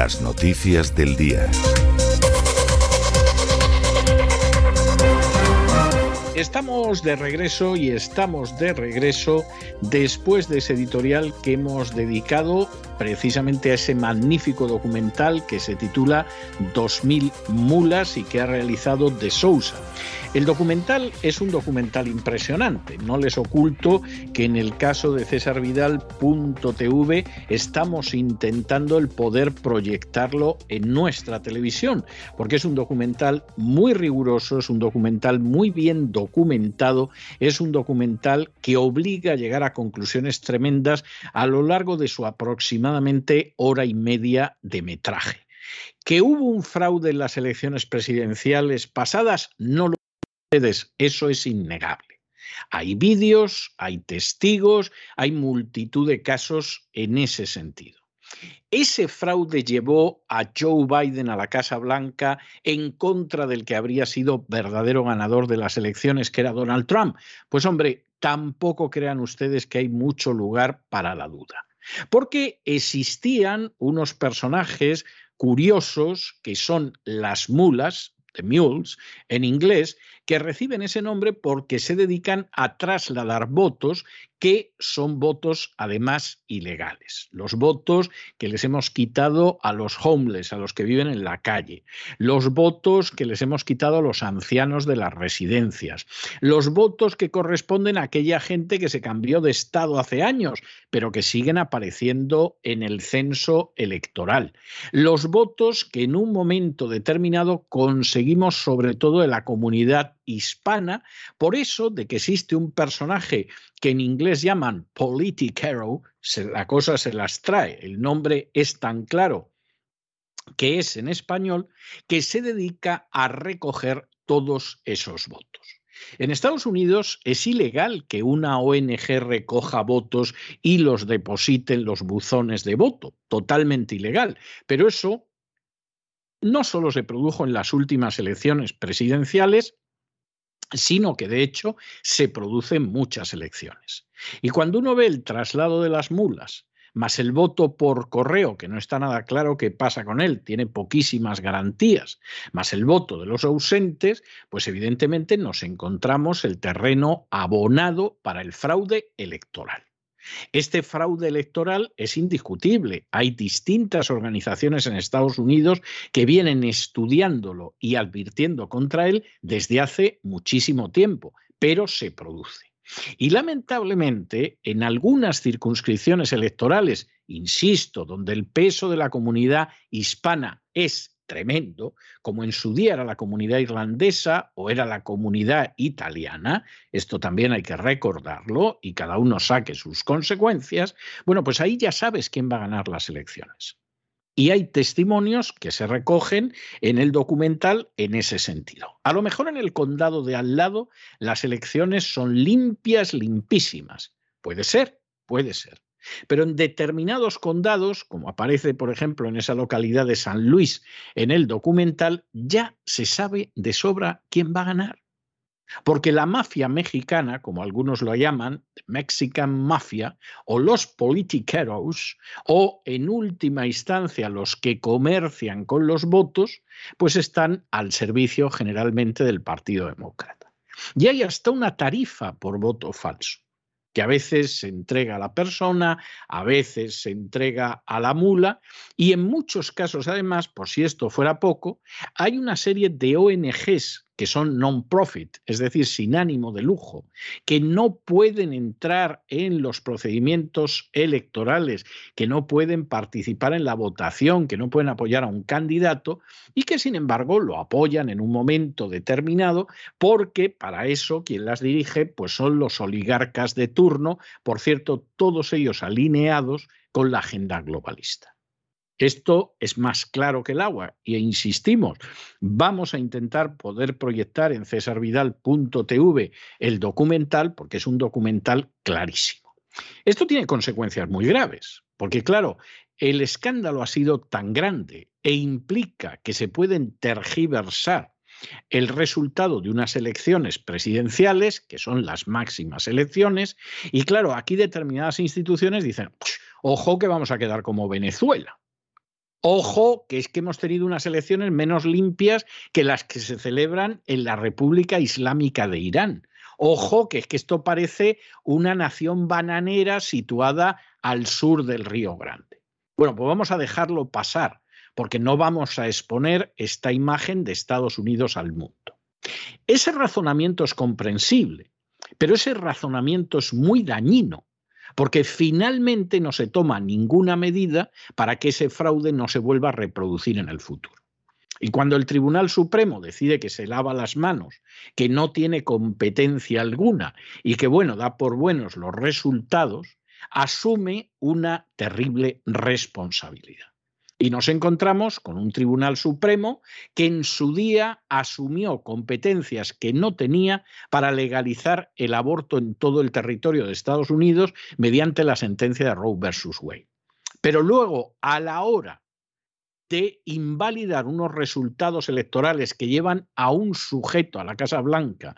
Las noticias del día. Estamos de regreso y estamos de regreso después de ese editorial que hemos dedicado precisamente a ese magnífico documental que se titula 2000 mulas y que ha realizado De Sousa. El documental es un documental impresionante. No les oculto que en el caso de César Vidal.tv estamos intentando el poder proyectarlo en nuestra televisión, porque es un documental muy riguroso, es un documental muy bien documentado, es un documental que obliga a llegar a conclusiones tremendas a lo largo de su aproximadamente hora y media de metraje. Que hubo un fraude en las elecciones presidenciales pasadas, no lo eso es innegable. Hay vídeos, hay testigos, hay multitud de casos en ese sentido. Ese fraude llevó a Joe Biden a la Casa Blanca en contra del que habría sido verdadero ganador de las elecciones, que era Donald Trump. Pues hombre, tampoco crean ustedes que hay mucho lugar para la duda. Porque existían unos personajes curiosos que son las mulas, the mules, en inglés, que reciben ese nombre porque se dedican a trasladar votos que son votos además ilegales. Los votos que les hemos quitado a los homeless, a los que viven en la calle. Los votos que les hemos quitado a los ancianos de las residencias. Los votos que corresponden a aquella gente que se cambió de estado hace años, pero que siguen apareciendo en el censo electoral. Los votos que en un momento determinado conseguimos sobre todo en la comunidad hispana, por eso de que existe un personaje que en inglés llaman politicero, la cosa se las trae, el nombre es tan claro que es en español, que se dedica a recoger todos esos votos. En Estados Unidos es ilegal que una ONG recoja votos y los deposite en los buzones de voto, totalmente ilegal. Pero eso no solo se produjo en las últimas elecciones presidenciales, sino que de hecho se producen muchas elecciones. Y cuando uno ve el traslado de las mulas, más el voto por correo, que no está nada claro qué pasa con él, tiene poquísimas garantías, más el voto de los ausentes, pues evidentemente nos encontramos el terreno abonado para el fraude electoral. Este fraude electoral es indiscutible. Hay distintas organizaciones en Estados Unidos que vienen estudiándolo y advirtiendo contra él desde hace muchísimo tiempo, pero se produce. Y lamentablemente, en algunas circunscripciones electorales, insisto, donde el peso de la comunidad hispana es tremendo, como en su día era la comunidad irlandesa o era la comunidad italiana, esto también hay que recordarlo y cada uno saque sus consecuencias, bueno, pues ahí ya sabes quién va a ganar las elecciones. Y hay testimonios que se recogen en el documental en ese sentido. A lo mejor en el condado de al lado las elecciones son limpias, limpísimas. Puede ser, puede ser. Pero en determinados condados, como aparece por ejemplo en esa localidad de San Luis en el documental, ya se sabe de sobra quién va a ganar. Porque la mafia mexicana, como algunos lo llaman, Mexican Mafia, o los politiqueros, o en última instancia los que comercian con los votos, pues están al servicio generalmente del Partido Demócrata. Y hay hasta una tarifa por voto falso que a veces se entrega a la persona, a veces se entrega a la mula y en muchos casos además, por si esto fuera poco, hay una serie de ONGs que son non-profit, es decir, sin ánimo de lujo, que no pueden entrar en los procedimientos electorales, que no pueden participar en la votación, que no pueden apoyar a un candidato y que sin embargo lo apoyan en un momento determinado porque para eso quien las dirige pues son los oligarcas de turno, por cierto, todos ellos alineados con la agenda globalista. Esto es más claro que el agua y insistimos, vamos a intentar poder proyectar en cesarvidal.tv el documental porque es un documental clarísimo. Esto tiene consecuencias muy graves, porque claro, el escándalo ha sido tan grande e implica que se pueden tergiversar el resultado de unas elecciones presidenciales, que son las máximas elecciones, y claro, aquí determinadas instituciones dicen, ojo que vamos a quedar como Venezuela. Ojo, que es que hemos tenido unas elecciones menos limpias que las que se celebran en la República Islámica de Irán. Ojo, que es que esto parece una nación bananera situada al sur del Río Grande. Bueno, pues vamos a dejarlo pasar, porque no vamos a exponer esta imagen de Estados Unidos al mundo. Ese razonamiento es comprensible, pero ese razonamiento es muy dañino porque finalmente no se toma ninguna medida para que ese fraude no se vuelva a reproducir en el futuro. Y cuando el Tribunal Supremo decide que se lava las manos, que no tiene competencia alguna y que, bueno, da por buenos los resultados, asume una terrible responsabilidad. Y nos encontramos con un Tribunal Supremo que en su día asumió competencias que no tenía para legalizar el aborto en todo el territorio de Estados Unidos mediante la sentencia de Roe versus Wade. Pero luego, a la hora de invalidar unos resultados electorales que llevan a un sujeto a la Casa Blanca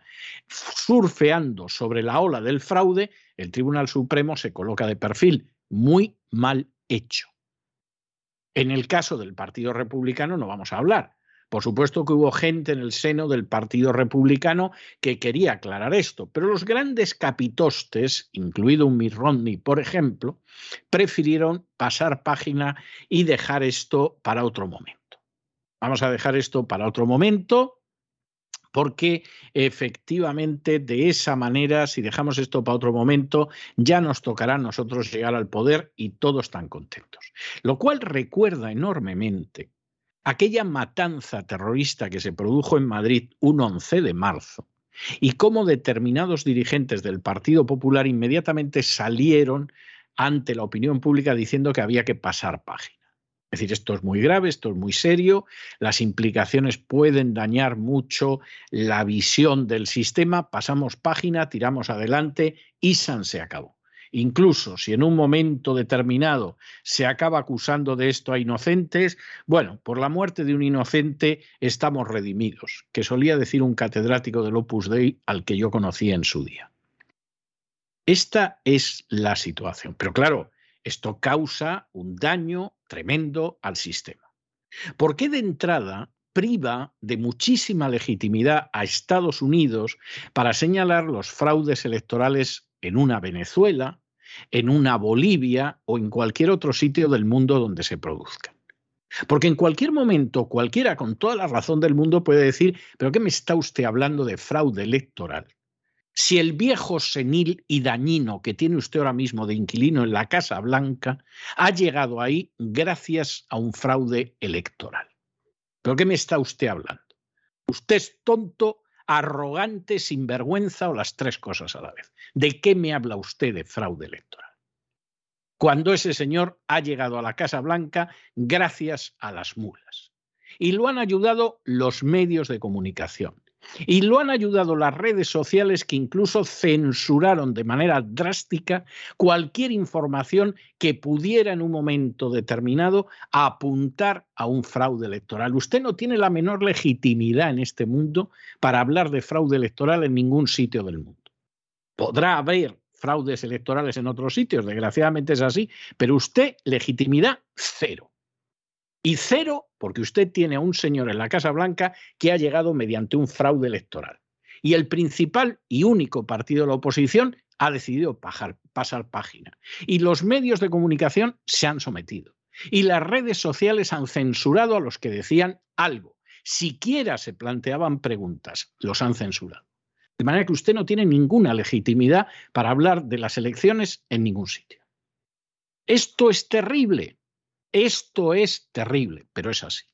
surfeando sobre la ola del fraude, el Tribunal Supremo se coloca de perfil muy mal hecho. En el caso del Partido Republicano no vamos a hablar. Por supuesto que hubo gente en el seno del Partido Republicano que quería aclarar esto, pero los grandes capitostes, incluido un Mitt Romney, por ejemplo, prefirieron pasar página y dejar esto para otro momento. Vamos a dejar esto para otro momento porque efectivamente de esa manera, si dejamos esto para otro momento, ya nos tocará a nosotros llegar al poder y todos están contentos. Lo cual recuerda enormemente aquella matanza terrorista que se produjo en Madrid un 11 de marzo y cómo determinados dirigentes del Partido Popular inmediatamente salieron ante la opinión pública diciendo que había que pasar página. Es decir, esto es muy grave, esto es muy serio, las implicaciones pueden dañar mucho la visión del sistema, pasamos página, tiramos adelante y San se acabó. Incluso si en un momento determinado se acaba acusando de esto a inocentes, bueno, por la muerte de un inocente estamos redimidos, que solía decir un catedrático del Opus Dei al que yo conocí en su día. Esta es la situación. Pero claro, esto causa un daño tremendo al sistema. ¿Por qué de entrada priva de muchísima legitimidad a Estados Unidos para señalar los fraudes electorales en una Venezuela, en una Bolivia o en cualquier otro sitio del mundo donde se produzcan. Porque en cualquier momento cualquiera con toda la razón del mundo puede decir, pero ¿qué me está usted hablando de fraude electoral? Si el viejo senil y dañino que tiene usted ahora mismo de inquilino en la Casa Blanca ha llegado ahí gracias a un fraude electoral. ¿Pero qué me está usted hablando? Usted es tonto, arrogante, sinvergüenza o las tres cosas a la vez. ¿De qué me habla usted de fraude electoral? Cuando ese señor ha llegado a la Casa Blanca gracias a las mulas. Y lo han ayudado los medios de comunicación y lo han ayudado las redes sociales que incluso censuraron de manera drástica cualquier información que pudiera en un momento determinado apuntar a un fraude electoral. Usted no tiene la menor legitimidad en este mundo para hablar de fraude electoral en ningún sitio del mundo. Podrá haber fraudes electorales en otros sitios, desgraciadamente es así, pero usted legitimidad cero. Y cero porque usted tiene a un señor en la Casa Blanca que ha llegado mediante un fraude electoral. Y el principal y único partido de la oposición ha decidido pasar página. Y los medios de comunicación se han sometido. Y las redes sociales han censurado a los que decían algo. Siquiera se planteaban preguntas, los han censurado. De manera que usted no tiene ninguna legitimidad para hablar de las elecciones en ningún sitio. Esto es terrible, esto es terrible, pero es así.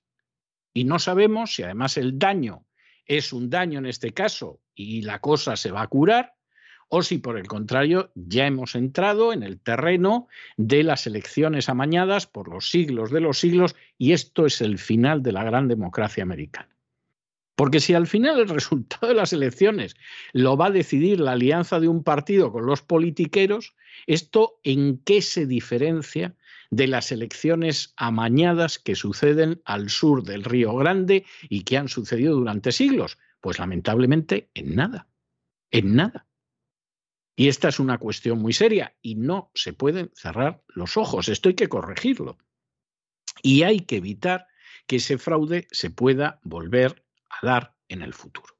Y no sabemos si además el daño es un daño en este caso y la cosa se va a curar, o si por el contrario ya hemos entrado en el terreno de las elecciones amañadas por los siglos de los siglos y esto es el final de la gran democracia americana. Porque si al final el resultado de las elecciones lo va a decidir la alianza de un partido con los politiqueros, ¿esto en qué se diferencia de las elecciones amañadas que suceden al sur del Río Grande y que han sucedido durante siglos? Pues lamentablemente en nada, en nada. Y esta es una cuestión muy seria y no se pueden cerrar los ojos, esto hay que corregirlo. Y hay que evitar que ese fraude se pueda volver a dar en el futuro.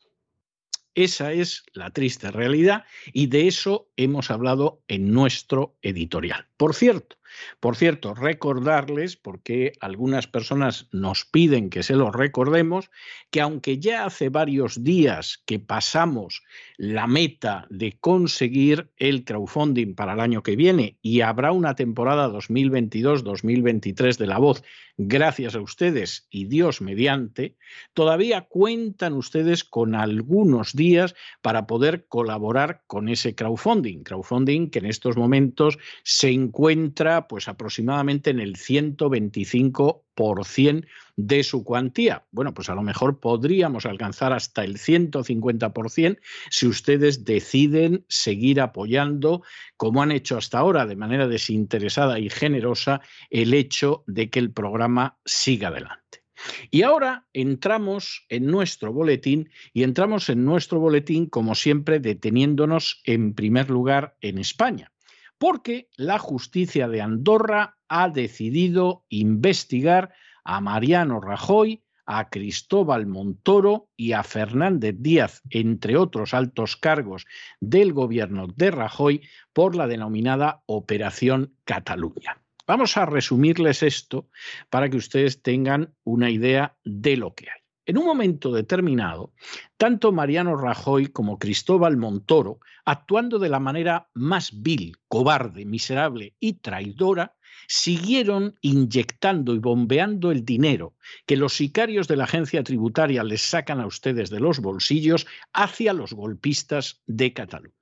Esa es la triste realidad y de eso hemos hablado en nuestro editorial. Por cierto, por cierto, recordarles, porque algunas personas nos piden que se lo recordemos, que aunque ya hace varios días que pasamos la meta de conseguir el crowdfunding para el año que viene y habrá una temporada 2022-2023 de La Voz, gracias a ustedes y Dios mediante, todavía cuentan ustedes con algunos días para poder colaborar con ese crowdfunding. Crowdfunding que en estos momentos se encuentra pues aproximadamente en el 125% de su cuantía. Bueno, pues a lo mejor podríamos alcanzar hasta el 150% si ustedes deciden seguir apoyando, como han hecho hasta ahora, de manera desinteresada y generosa, el hecho de que el programa siga adelante. Y ahora entramos en nuestro boletín y entramos en nuestro boletín, como siempre, deteniéndonos en primer lugar en España porque la justicia de Andorra ha decidido investigar a Mariano Rajoy, a Cristóbal Montoro y a Fernández Díaz, entre otros altos cargos del gobierno de Rajoy, por la denominada Operación Cataluña. Vamos a resumirles esto para que ustedes tengan una idea de lo que hay. En un momento determinado, tanto Mariano Rajoy como Cristóbal Montoro, actuando de la manera más vil, cobarde, miserable y traidora, siguieron inyectando y bombeando el dinero que los sicarios de la agencia tributaria les sacan a ustedes de los bolsillos hacia los golpistas de Cataluña.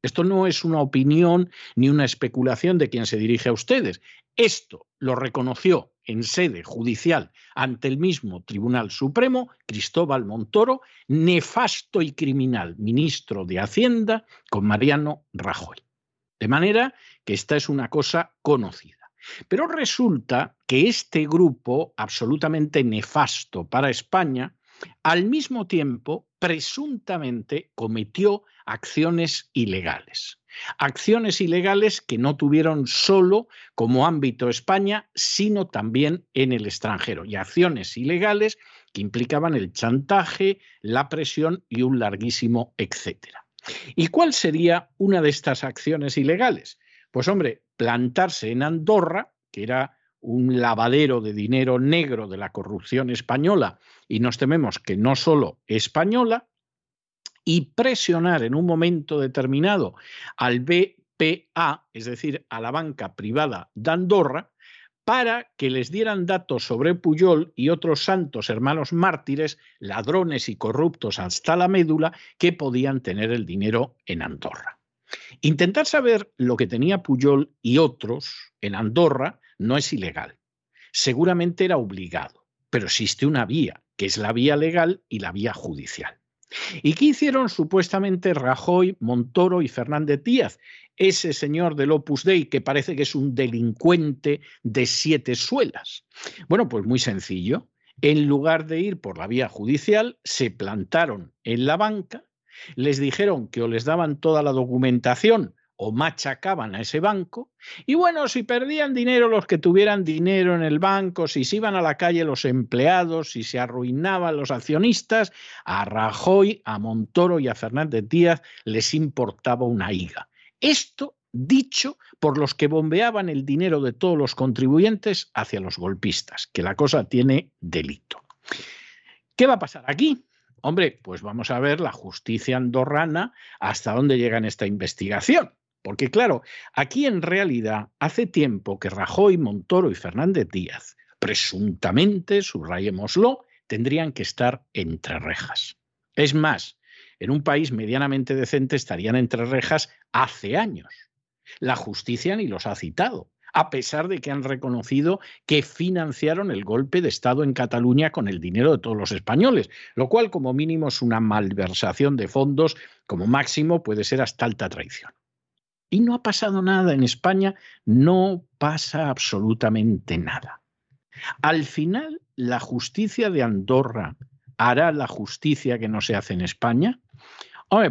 Esto no es una opinión ni una especulación de quien se dirige a ustedes. Esto lo reconoció en sede judicial ante el mismo Tribunal Supremo Cristóbal Montoro, nefasto y criminal ministro de Hacienda con Mariano Rajoy. De manera que esta es una cosa conocida. Pero resulta que este grupo absolutamente nefasto para España, al mismo tiempo, presuntamente cometió acciones ilegales. Acciones ilegales que no tuvieron solo como ámbito España, sino también en el extranjero. Y acciones ilegales que implicaban el chantaje, la presión y un larguísimo etcétera. ¿Y cuál sería una de estas acciones ilegales? Pues hombre, plantarse en Andorra, que era un lavadero de dinero negro de la corrupción española, y nos tememos que no solo española, y presionar en un momento determinado al BPA, es decir, a la banca privada de Andorra, para que les dieran datos sobre Puyol y otros santos hermanos mártires, ladrones y corruptos hasta la médula, que podían tener el dinero en Andorra. Intentar saber lo que tenía Puyol y otros en Andorra no es ilegal. Seguramente era obligado, pero existe una vía, que es la vía legal y la vía judicial. ¿Y qué hicieron supuestamente Rajoy, Montoro y Fernández Díaz? Ese señor del Opus Dei que parece que es un delincuente de siete suelas. Bueno, pues muy sencillo. En lugar de ir por la vía judicial, se plantaron en la banca, les dijeron que o les daban toda la documentación o machacaban a ese banco. Y bueno, si perdían dinero los que tuvieran dinero en el banco, si se iban a la calle los empleados, si se arruinaban los accionistas, a Rajoy, a Montoro y a Fernández Díaz les importaba una higa. Esto dicho por los que bombeaban el dinero de todos los contribuyentes hacia los golpistas, que la cosa tiene delito. ¿Qué va a pasar aquí? Hombre, pues vamos a ver la justicia andorrana hasta dónde llega en esta investigación. Porque claro, aquí en realidad hace tiempo que Rajoy, Montoro y Fernández Díaz, presuntamente, subrayémoslo, tendrían que estar entre rejas. Es más, en un país medianamente decente estarían entre rejas hace años. La justicia ni los ha citado, a pesar de que han reconocido que financiaron el golpe de Estado en Cataluña con el dinero de todos los españoles, lo cual como mínimo es una malversación de fondos, como máximo puede ser hasta alta traición. Y no ha pasado nada en España, no pasa absolutamente nada. Al final, ¿la justicia de Andorra hará la justicia que no se hace en España?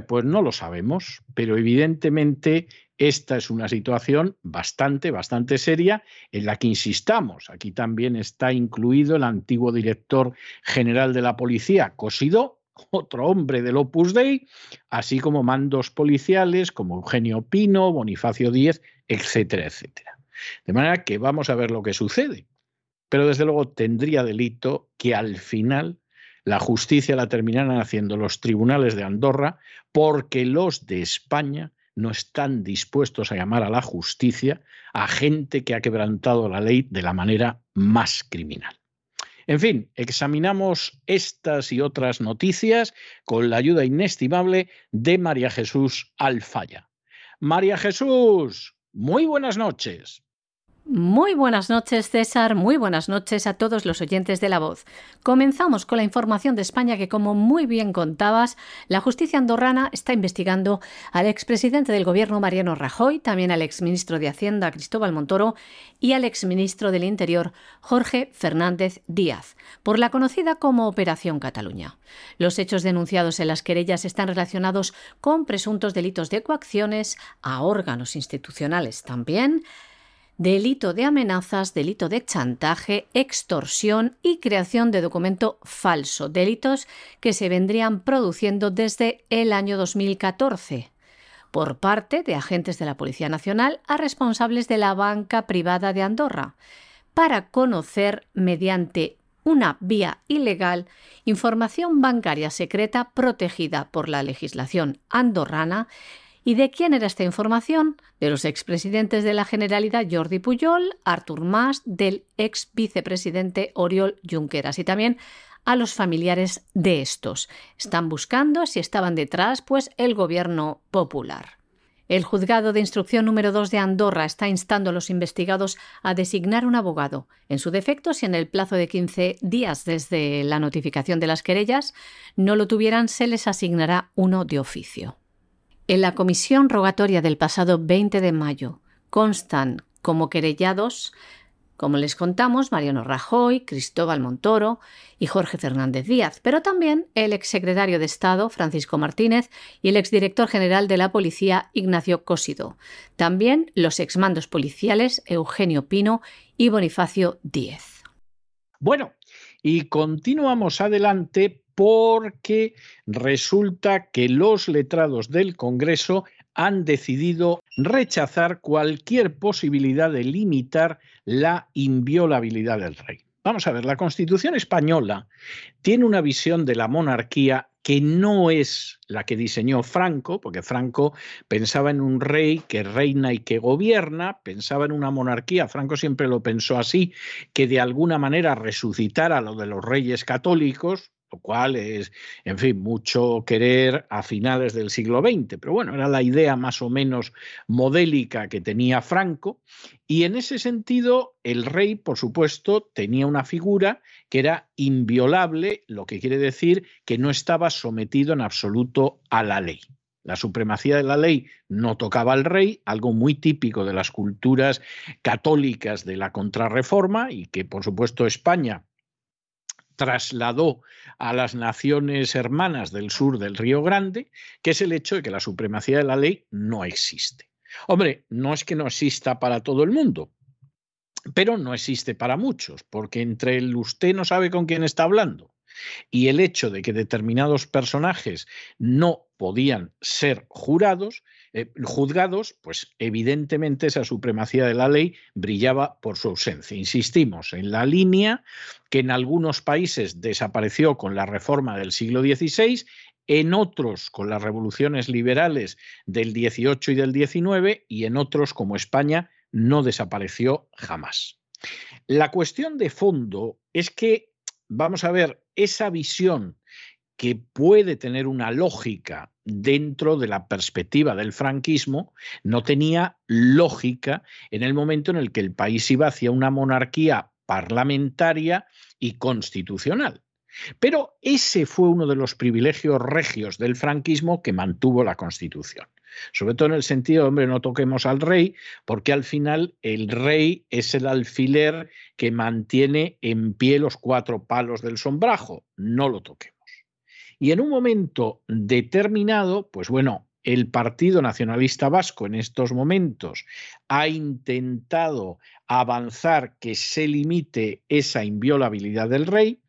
Pues no lo sabemos, pero evidentemente esta es una situación bastante, bastante seria en la que insistamos. Aquí también está incluido el antiguo director general de la policía, Cosidó, otro hombre del Opus Dei, así como mandos policiales como Eugenio Pino, Bonifacio Díez, etcétera, etcétera. De manera que vamos a ver lo que sucede. Pero desde luego tendría delito que al final la justicia la terminaran haciendo los tribunales de Andorra porque los de España no están dispuestos a llamar a la justicia a gente que ha quebrantado la ley de la manera más criminal. En fin, examinamos estas y otras noticias con la ayuda inestimable de María Jesús Alfaya. María Jesús, muy buenas noches. Muy buenas noches, César. Muy buenas noches a todos los oyentes de La Voz. Comenzamos con la información de España que, como muy bien contabas, la justicia andorrana está investigando al expresidente del gobierno Mariano Rajoy, también al exministro de Hacienda Cristóbal Montoro y al exministro del Interior Jorge Fernández Díaz, por la conocida como Operación Cataluña. Los hechos denunciados en las querellas están relacionados con presuntos delitos de coacciones a órganos institucionales también delito de amenazas, delito de chantaje, extorsión y creación de documento falso, delitos que se vendrían produciendo desde el año 2014 por parte de agentes de la Policía Nacional a responsables de la banca privada de Andorra, para conocer mediante una vía ilegal información bancaria secreta protegida por la legislación andorrana ¿Y de quién era esta información? De los expresidentes de la Generalidad Jordi Pujol, Artur Mas, del ex vicepresidente Oriol Junqueras y también a los familiares de estos. Están buscando si estaban detrás, pues, el gobierno popular. El juzgado de instrucción número 2 de Andorra está instando a los investigados a designar un abogado. En su defecto, si en el plazo de 15 días desde la notificación de las querellas no lo tuvieran, se les asignará uno de oficio. En la comisión rogatoria del pasado 20 de mayo constan como querellados como les contamos, Mariano Rajoy, Cristóbal Montoro y Jorge Fernández Díaz, pero también el exsecretario de Estado, Francisco Martínez, y el exdirector general de la Policía, Ignacio Cósido. También los exmandos policiales, Eugenio Pino y Bonifacio Díez. Bueno, y continuamos adelante porque resulta que los letrados del Congreso han decidido rechazar cualquier posibilidad de limitar la inviolabilidad del rey. Vamos a ver, la Constitución española tiene una visión de la monarquía que no es la que diseñó Franco, porque Franco pensaba en un rey que reina y que gobierna, pensaba en una monarquía, Franco siempre lo pensó así, que de alguna manera resucitara lo de los reyes católicos, lo cual es, en fin, mucho querer a finales del siglo XX, pero bueno, era la idea más o menos modélica que tenía Franco, y en ese sentido el rey, por supuesto, tenía una figura que era inviolable, lo que quiere decir que no estaba sometido en absoluto a la ley. La supremacía de la ley no tocaba al rey, algo muy típico de las culturas católicas de la contrarreforma y que, por supuesto, España trasladó a las naciones hermanas del sur del Río Grande, que es el hecho de que la supremacía de la ley no existe. Hombre, no es que no exista para todo el mundo, pero no existe para muchos, porque entre el usted no sabe con quién está hablando y el hecho de que determinados personajes no podían ser jurados, eh, juzgados, pues evidentemente esa supremacía de la ley brillaba por su ausencia. Insistimos en la línea que en algunos países desapareció con la reforma del siglo XVI, en otros con las revoluciones liberales del XVIII y del XIX y en otros como España no desapareció jamás. La cuestión de fondo es que, vamos a ver, esa visión que puede tener una lógica dentro de la perspectiva del franquismo, no tenía lógica en el momento en el que el país iba hacia una monarquía parlamentaria y constitucional. Pero ese fue uno de los privilegios regios del franquismo que mantuvo la Constitución. Sobre todo en el sentido, hombre, no toquemos al rey, porque al final el rey es el alfiler que mantiene en pie los cuatro palos del sombrajo. No lo toquemos. Y en un momento determinado, pues bueno, el Partido Nacionalista Vasco en estos momentos ha intentado avanzar que se limite esa inviolabilidad del rey.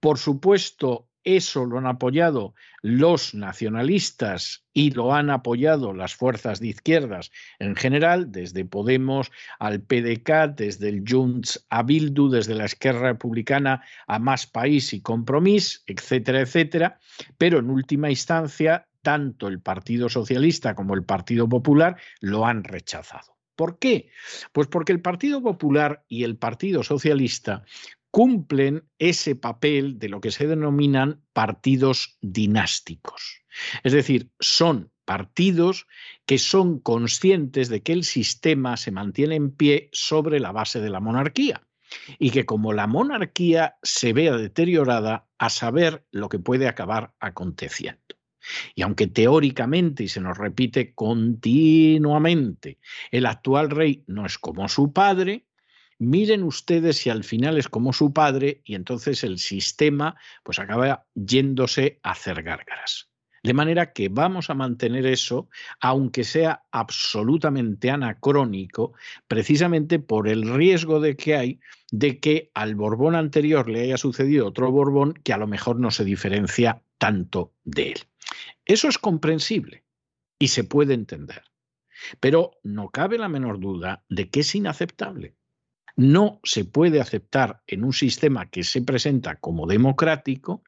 Por supuesto, eso lo han apoyado los nacionalistas y lo han apoyado las fuerzas de izquierdas en general, desde Podemos al PDK, desde el Junts a Bildu, desde la Esquerra Republicana a Más País y Compromís, etcétera, etcétera. Pero en última instancia, tanto el Partido Socialista como el Partido Popular lo han rechazado. ¿Por qué? Pues porque el Partido Popular y el Partido Socialista cumplen ese papel de lo que se denominan partidos dinásticos. Es decir, son partidos que son conscientes de que el sistema se mantiene en pie sobre la base de la monarquía y que como la monarquía se vea deteriorada, a saber lo que puede acabar aconteciendo. Y aunque teóricamente, y se nos repite continuamente, el actual rey no es como su padre, miren ustedes si al final es como su padre y entonces el sistema pues acaba yéndose a hacer gárgaras. De manera que vamos a mantener eso, aunque sea absolutamente anacrónico, precisamente por el riesgo de que hay de que al Borbón anterior le haya sucedido otro Borbón que a lo mejor no se diferencia tanto de él. Eso es comprensible y se puede entender, pero no cabe la menor duda de que es inaceptable. No se puede aceptar en un sistema que se presenta como democrático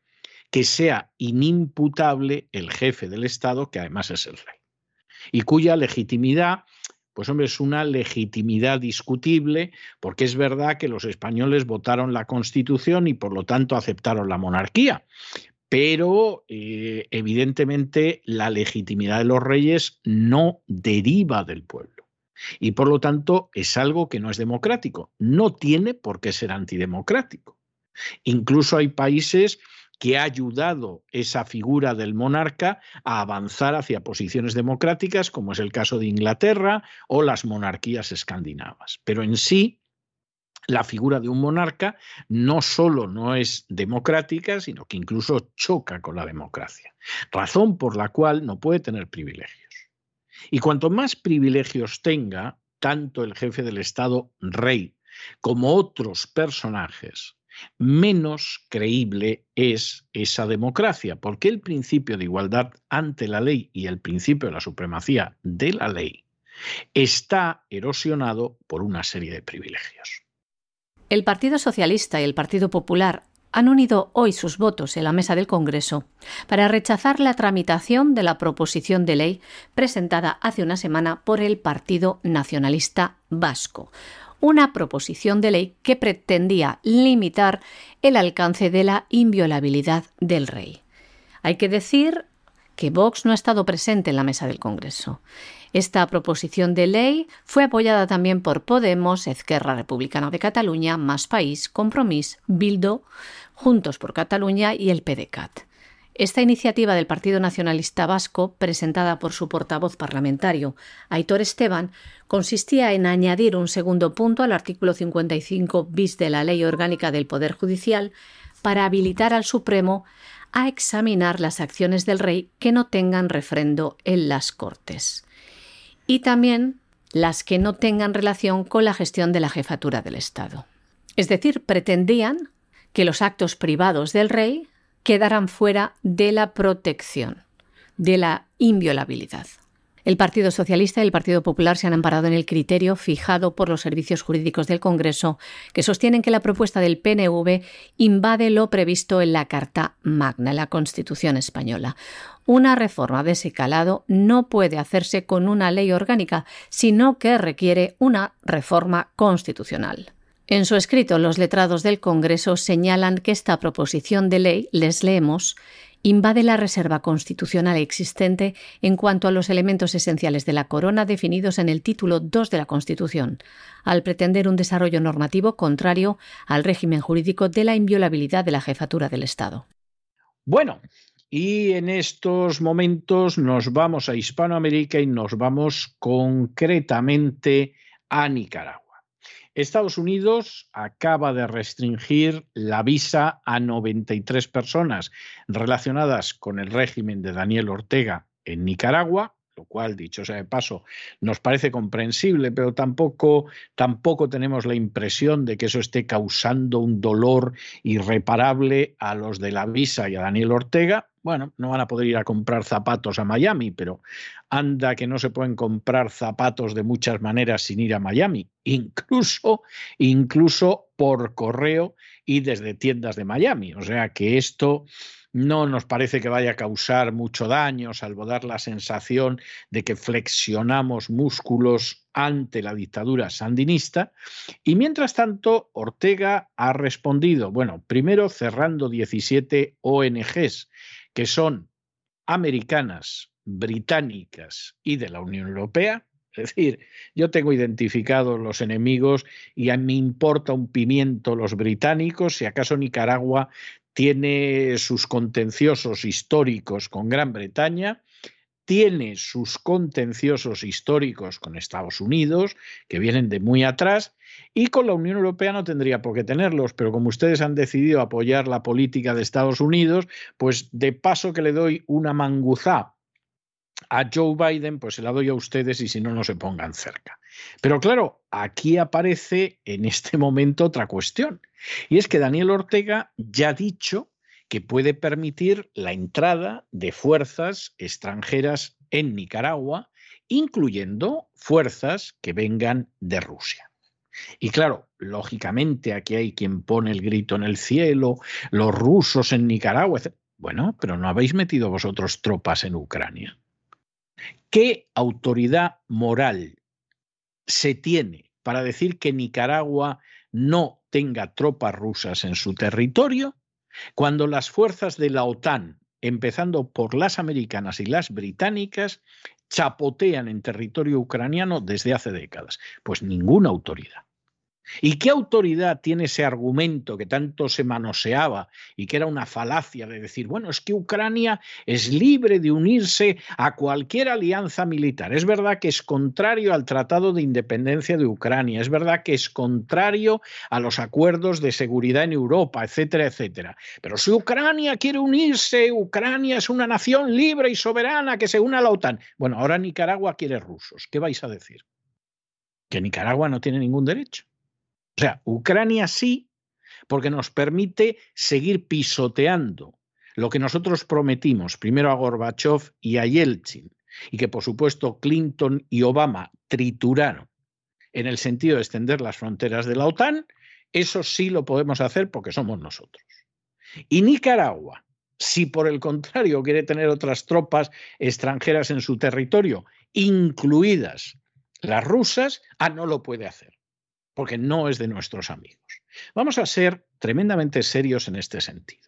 que sea inimputable el jefe del Estado, que además es el rey, y cuya legitimidad, pues hombre, es una legitimidad discutible, porque es verdad que los españoles votaron la Constitución y por lo tanto aceptaron la monarquía. pero eh, evidentemente la legitimidad de los reyes no deriva del pueblo. Y por lo tanto es algo que no es democrático. No tiene por qué ser antidemocrático. Incluso hay países que ha ayudado esa figura del monarca a avanzar hacia posiciones democráticas, como es el caso de Inglaterra o las monarquías escandinavas. Pero en sí, la figura de un monarca no solo no es democrática, sino que incluso choca con la democracia, razón por la cual no puede tener privilegios. Y cuanto más privilegios tenga, tanto el jefe del Estado, rey, como otros personajes, menos creíble es esa democracia, porque el principio de igualdad ante la ley y el principio de la supremacía de la ley está erosionado por una serie de privilegios. El Partido Socialista y el Partido Popular han unido hoy sus votos en la mesa del Congreso para rechazar la tramitación de la proposición de ley presentada hace una semana por el Partido Nacionalista Vasco, una proposición de ley que pretendía limitar el alcance de la inviolabilidad del rey. Hay que decir que Vox no ha estado presente en la mesa del Congreso. Esta proposición de ley fue apoyada también por Podemos, Ezquerra Republicana de Cataluña, Más País, Compromís, Bildo, Juntos por Cataluña y el PDCAT. Esta iniciativa del Partido Nacionalista Vasco, presentada por su portavoz parlamentario, Aitor Esteban, consistía en añadir un segundo punto al artículo 55 bis de la Ley Orgánica del Poder Judicial para habilitar al Supremo a examinar las acciones del rey que no tengan refrendo en las Cortes. Y también las que no tengan relación con la gestión de la jefatura del Estado. Es decir, pretendían que los actos privados del rey quedarán fuera de la protección, de la inviolabilidad. El Partido Socialista y el Partido Popular se han amparado en el criterio fijado por los servicios jurídicos del Congreso, que sostienen que la propuesta del PNV invade lo previsto en la Carta Magna, la Constitución española. Una reforma de ese calado no puede hacerse con una ley orgánica, sino que requiere una reforma constitucional. En su escrito, los letrados del Congreso señalan que esta proposición de ley, les leemos, invade la reserva constitucional existente en cuanto a los elementos esenciales de la corona definidos en el título 2 de la Constitución, al pretender un desarrollo normativo contrario al régimen jurídico de la inviolabilidad de la jefatura del Estado. Bueno, y en estos momentos nos vamos a Hispanoamérica y nos vamos concretamente a Nicaragua. Estados Unidos acaba de restringir la visa a 93 personas relacionadas con el régimen de Daniel Ortega en Nicaragua, lo cual, dicho sea de paso, nos parece comprensible, pero tampoco, tampoco tenemos la impresión de que eso esté causando un dolor irreparable a los de la visa y a Daniel Ortega. Bueno, no van a poder ir a comprar zapatos a Miami, pero anda que no se pueden comprar zapatos de muchas maneras sin ir a Miami, incluso, incluso por correo y desde tiendas de Miami. O sea que esto no nos parece que vaya a causar mucho daño, salvo dar la sensación de que flexionamos músculos ante la dictadura sandinista. Y mientras tanto, Ortega ha respondido, bueno, primero cerrando 17 ONGs que son americanas, británicas y de la Unión Europea, es decir, yo tengo identificados los enemigos y a mí me importa un pimiento los británicos, si acaso Nicaragua tiene sus contenciosos históricos con Gran Bretaña, tiene sus contenciosos históricos con Estados Unidos, que vienen de muy atrás, y con la Unión Europea no tendría por qué tenerlos, pero como ustedes han decidido apoyar la política de Estados Unidos, pues de paso que le doy una manguzá a Joe Biden, pues se la doy a ustedes y si no, no se pongan cerca. Pero claro, aquí aparece en este momento otra cuestión, y es que Daniel Ortega ya ha dicho que puede permitir la entrada de fuerzas extranjeras en Nicaragua, incluyendo fuerzas que vengan de Rusia. Y claro, lógicamente aquí hay quien pone el grito en el cielo, los rusos en Nicaragua. Bueno, pero no habéis metido vosotros tropas en Ucrania. ¿Qué autoridad moral se tiene para decir que Nicaragua no tenga tropas rusas en su territorio cuando las fuerzas de la OTAN, empezando por las americanas y las británicas, chapotean en territorio ucraniano desde hace décadas? Pues ninguna autoridad. ¿Y qué autoridad tiene ese argumento que tanto se manoseaba y que era una falacia de decir, bueno, es que Ucrania es libre de unirse a cualquier alianza militar? Es verdad que es contrario al Tratado de Independencia de Ucrania, es verdad que es contrario a los acuerdos de seguridad en Europa, etcétera, etcétera. Pero si Ucrania quiere unirse, Ucrania es una nación libre y soberana que se une a la OTAN. Bueno, ahora Nicaragua quiere rusos. ¿Qué vais a decir? Que Nicaragua no tiene ningún derecho. O sea, Ucrania sí, porque nos permite seguir pisoteando lo que nosotros prometimos, primero a Gorbachev y a Yeltsin, y que por supuesto Clinton y Obama trituraron en el sentido de extender las fronteras de la OTAN, eso sí lo podemos hacer porque somos nosotros. Y Nicaragua, si por el contrario quiere tener otras tropas extranjeras en su territorio, incluidas las rusas, ah, no lo puede hacer porque no es de nuestros amigos. Vamos a ser tremendamente serios en este sentido.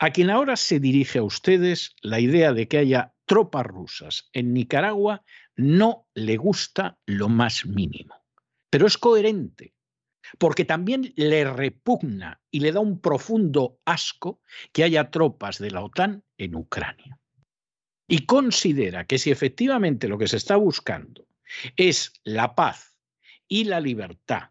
A quien ahora se dirige a ustedes la idea de que haya tropas rusas en Nicaragua no le gusta lo más mínimo, pero es coherente, porque también le repugna y le da un profundo asco que haya tropas de la OTAN en Ucrania. Y considera que si efectivamente lo que se está buscando es la paz y la libertad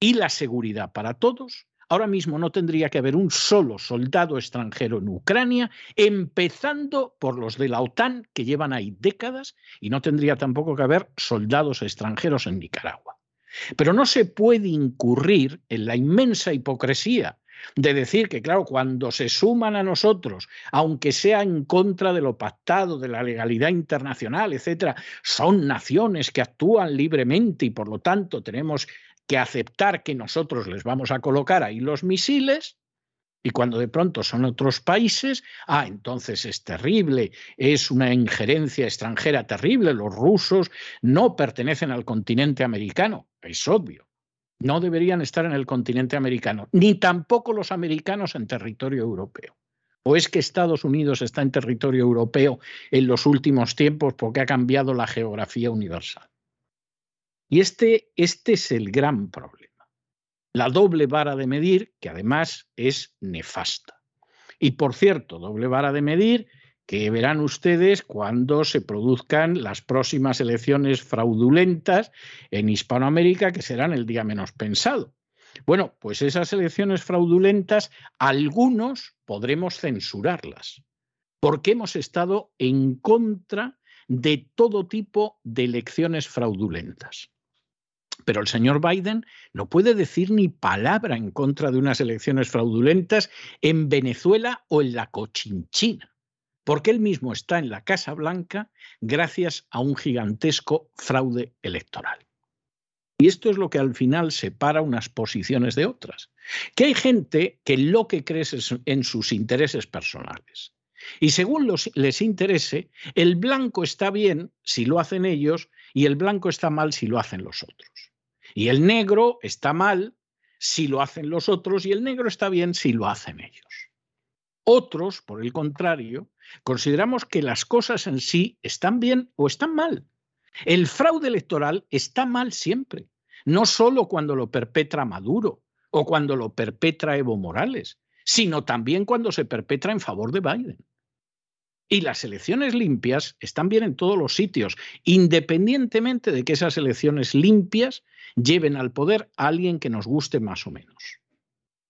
y la seguridad para todos, ahora mismo no tendría que haber un solo soldado extranjero en Ucrania, empezando por los de la OTAN que llevan ahí décadas, y no tendría tampoco que haber soldados extranjeros en Nicaragua. Pero no se puede incurrir en la inmensa hipocresía de decir que, claro, cuando se suman a nosotros, aunque sea en contra de lo pactado, de la legalidad internacional, etcétera, son naciones que actúan libremente y por lo tanto tenemos que aceptar que nosotros les vamos a colocar ahí los misiles. Y cuando de pronto son otros países, ah, entonces es terrible, es una injerencia extranjera terrible, los rusos no pertenecen al continente americano, es obvio no deberían estar en el continente americano, ni tampoco los americanos en territorio europeo. ¿O es que Estados Unidos está en territorio europeo en los últimos tiempos porque ha cambiado la geografía universal? Y este, este es el gran problema. La doble vara de medir, que además es nefasta. Y por cierto, doble vara de medir que verán ustedes cuando se produzcan las próximas elecciones fraudulentas en Hispanoamérica, que serán el día menos pensado. Bueno, pues esas elecciones fraudulentas, algunos podremos censurarlas, porque hemos estado en contra de todo tipo de elecciones fraudulentas. Pero el señor Biden no puede decir ni palabra en contra de unas elecciones fraudulentas en Venezuela o en la Cochinchina porque él mismo está en la Casa Blanca gracias a un gigantesco fraude electoral. Y esto es lo que al final separa unas posiciones de otras. Que hay gente que lo que cree es en sus intereses personales. Y según les interese, el blanco está bien si lo hacen ellos y el blanco está mal si lo hacen los otros. Y el negro está mal si lo hacen los otros y el negro está bien si lo hacen ellos. Otros, por el contrario, consideramos que las cosas en sí están bien o están mal. El fraude electoral está mal siempre, no solo cuando lo perpetra Maduro o cuando lo perpetra Evo Morales, sino también cuando se perpetra en favor de Biden. Y las elecciones limpias están bien en todos los sitios, independientemente de que esas elecciones limpias lleven al poder a alguien que nos guste más o menos.